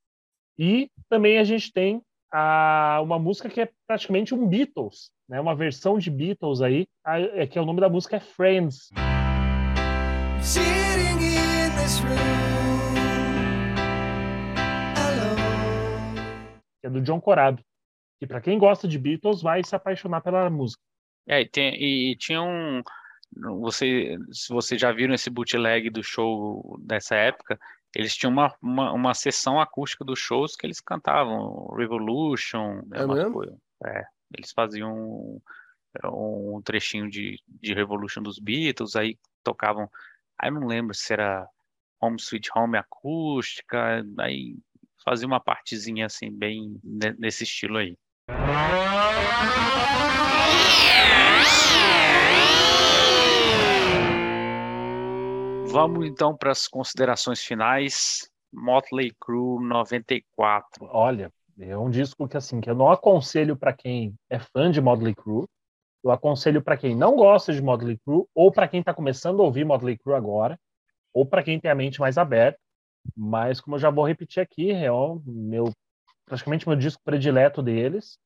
E também a gente tem a, uma música que é praticamente um Beatles, né? Uma versão de Beatles aí, a, é, que é o nome da música é Friends. Que é do John Corado. E para quem gosta de Beatles, vai se apaixonar pela música. É, e, tem, e, tinha um. Você, se vocês já viram esse bootleg do show dessa época, eles tinham uma, uma, uma sessão acústica dos shows que eles cantavam Revolution. É mesmo? É, eles faziam um, um trechinho de, de Revolution dos Beatles, aí tocavam. Aí eu não lembro se era Home Sweet Home acústica, aí fazia uma partezinha assim, bem nesse estilo aí. Vamos então para as considerações finais. Motley Crue 94. Olha, É um disco que assim que eu não aconselho para quem é fã de Motley Crue. Eu aconselho para quem não gosta de Motley Crue ou para quem está começando a ouvir Motley Crue agora, ou para quem tem a mente mais aberta. Mas como eu já vou repetir aqui, é o meu praticamente meu disco predileto deles.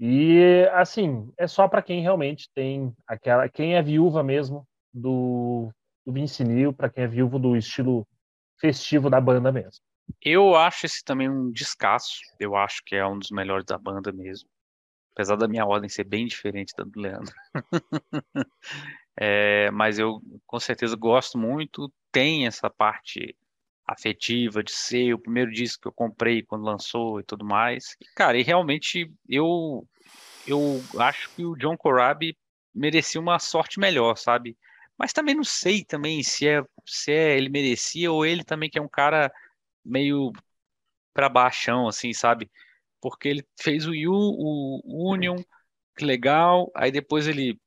E assim, é só para quem realmente tem aquela, quem é viúva mesmo do, do Vince Neil, para quem é viúvo do estilo festivo da banda mesmo. Eu acho esse também um descasso. Eu acho que é um dos melhores da banda mesmo. Apesar da minha ordem ser bem diferente da do Leandro. é, mas eu com certeza gosto muito. Tem essa parte afetiva de ser o primeiro disco que eu comprei quando lançou e tudo mais. Cara, e realmente eu eu acho que o John Corabi merecia uma sorte melhor, sabe? Mas também não sei também se é se é ele merecia ou ele também que é um cara meio para baixão assim, sabe? Porque ele fez o U, o Union, que legal, aí depois ele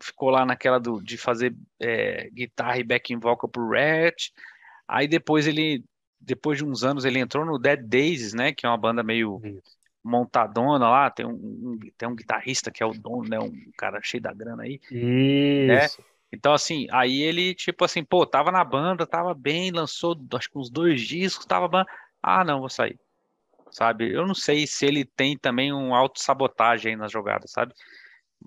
ficou lá naquela do, de fazer é, guitarra e backing vocal pro Rat, Aí depois ele, depois de uns anos, ele entrou no Dead Days, né? Que é uma banda meio montadona lá. Tem um, um, tem um guitarrista que é o dono, né? Um cara cheio da grana aí. Né? Isso. Né? Então, assim, aí ele, tipo assim, pô, tava na banda, tava bem, lançou acho que uns dois discos, tava. Ah, não, vou sair. Sabe? Eu não sei se ele tem também um auto-sabotagem aí nas jogadas, sabe?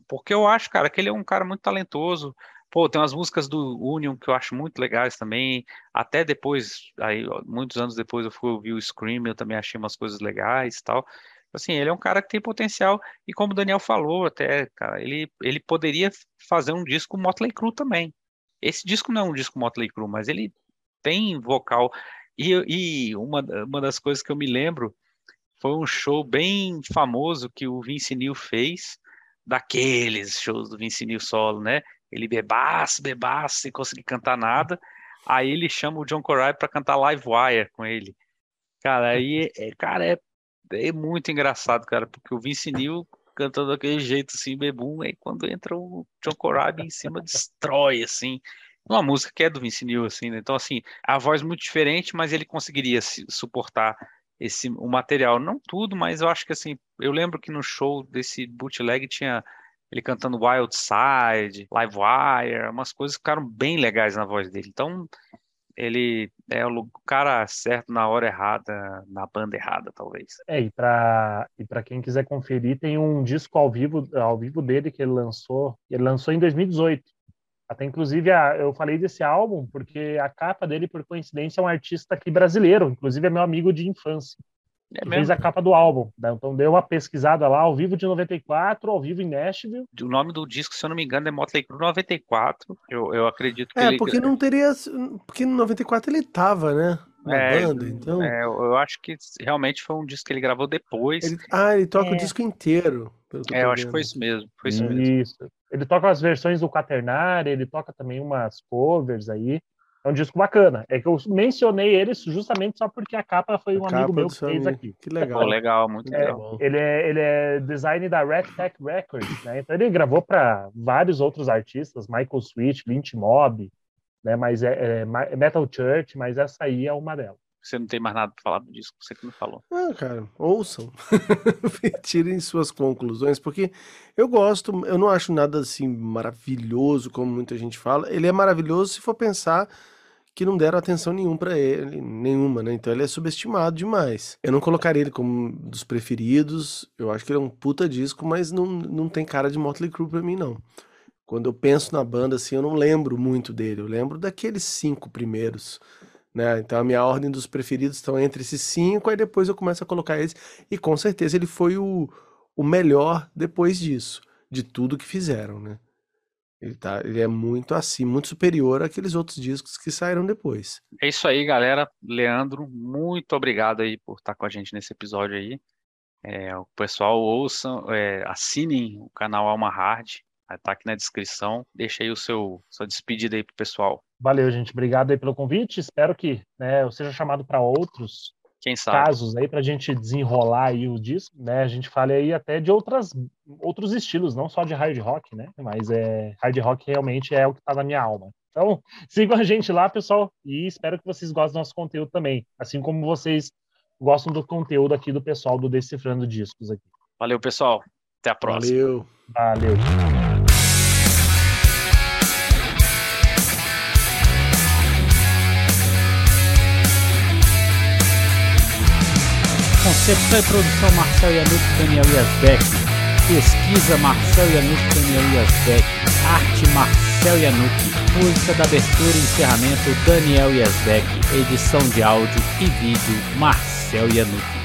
Porque eu acho, cara, que ele é um cara muito talentoso. Pô, tem umas músicas do Union que eu acho muito legais também. Até depois, aí, muitos anos depois, eu fui ouvir o Scream, eu também achei umas coisas legais e tal. Assim, ele é um cara que tem potencial, e como o Daniel falou, até, cara, ele, ele poderia fazer um disco Motley Crue também. Esse disco não é um disco Motley Crue, mas ele tem vocal. E, e uma, uma das coisas que eu me lembro foi um show bem famoso que o Vince Neil fez, daqueles shows do Vince Neil solo, né? Ele bebaço, bebaço, sem conseguir cantar nada. Aí ele chama o John Coray para cantar Live Wire com ele. Cara, aí, é, cara, é, é muito engraçado, cara, porque o Vince Neil cantando daquele jeito assim, bebum, aí quando entra o John Corabi em cima, destrói, assim. Uma música que é do Vince Neil, assim, né? Então, assim, a voz muito diferente, mas ele conseguiria suportar esse, o material. Não tudo, mas eu acho que, assim, eu lembro que no show desse bootleg tinha ele cantando Wild Side, Live Wire, umas coisas que ficaram bem legais na voz dele. Então, ele é o cara certo na hora errada, na banda errada, talvez. É, e para e quem quiser conferir, tem um disco ao vivo, ao vivo dele que ele lançou, ele lançou em 2018. Até inclusive eu falei desse álbum porque a capa dele, por coincidência, é um artista aqui brasileiro, inclusive é meu amigo de infância. É fez a capa do álbum. Né? Então deu uma pesquisada lá, ao vivo de 94, ao vivo em Nashville. O nome do disco, se eu não me engano, é Motley Crue 94. Eu, eu acredito que É, ele... porque não teria... Porque no 94 ele tava, né? Na é, banda, então... É, eu acho que realmente foi um disco que ele gravou depois. Ele... Ah, ele toca é. o disco inteiro. É, eu acho que foi isso mesmo. Foi isso, isso. mesmo. Ele toca as versões do Quaternário, ele toca também umas covers aí. É um disco bacana. É que eu mencionei ele justamente só porque a capa foi um a amigo meu que fez aqui. Que legal. legal, muito é, legal. Ele é, ele é design da Red Tech Records, né? Então ele gravou para vários outros artistas, Michael Sweet, Lynch Mob, né? Mas é, é, Metal Church, mas essa aí é uma delas. Você não tem mais nada para falar do disco, você que não falou. Ah, cara, ouçam. Tirem suas conclusões, porque eu gosto, eu não acho nada assim maravilhoso, como muita gente fala. Ele é maravilhoso se for pensar que não deram atenção nenhuma para ele, nenhuma, né? Então ele é subestimado demais. Eu não colocaria ele como dos preferidos. Eu acho que ele é um puta disco, mas não, não tem cara de Motley Crue para mim não. Quando eu penso na banda assim, eu não lembro muito dele. Eu lembro daqueles cinco primeiros, né? Então a minha ordem dos preferidos estão entre esses cinco, aí depois eu começo a colocar eles e com certeza ele foi o, o melhor depois disso, de tudo que fizeram, né? Ele, tá, ele é muito assim, muito superior àqueles outros discos que saíram depois. É isso aí, galera. Leandro, muito obrigado aí por estar com a gente nesse episódio aí. É, o pessoal ouçam, é, assinem o canal Alma Hard, estar aqui na descrição. Deixa aí o seu sua despedida aí pro pessoal. Valeu, gente. Obrigado aí pelo convite. Espero que né, eu seja chamado para outros quem sabe? casos aí para a gente desenrolar aí o disco, né? A gente fala aí até de outras, outros estilos, não só de hard rock, né? Mas é hard rock realmente é o que está na minha alma. Então, sigam a gente lá, pessoal, e espero que vocês gostem do nosso conteúdo também. Assim como vocês gostam do conteúdo aqui do pessoal do Decifrando Discos aqui. Valeu, pessoal. Até a próxima. Valeu. Valeu. Concepção e produção Marcel Yanuk Daniel Yazbek. Pesquisa Marcel Yanuk Daniel Yazbek. Arte Marcel Yanuk. Música da abertura e encerramento Daniel Yazbek. Edição de áudio e vídeo Marcel Yanuk.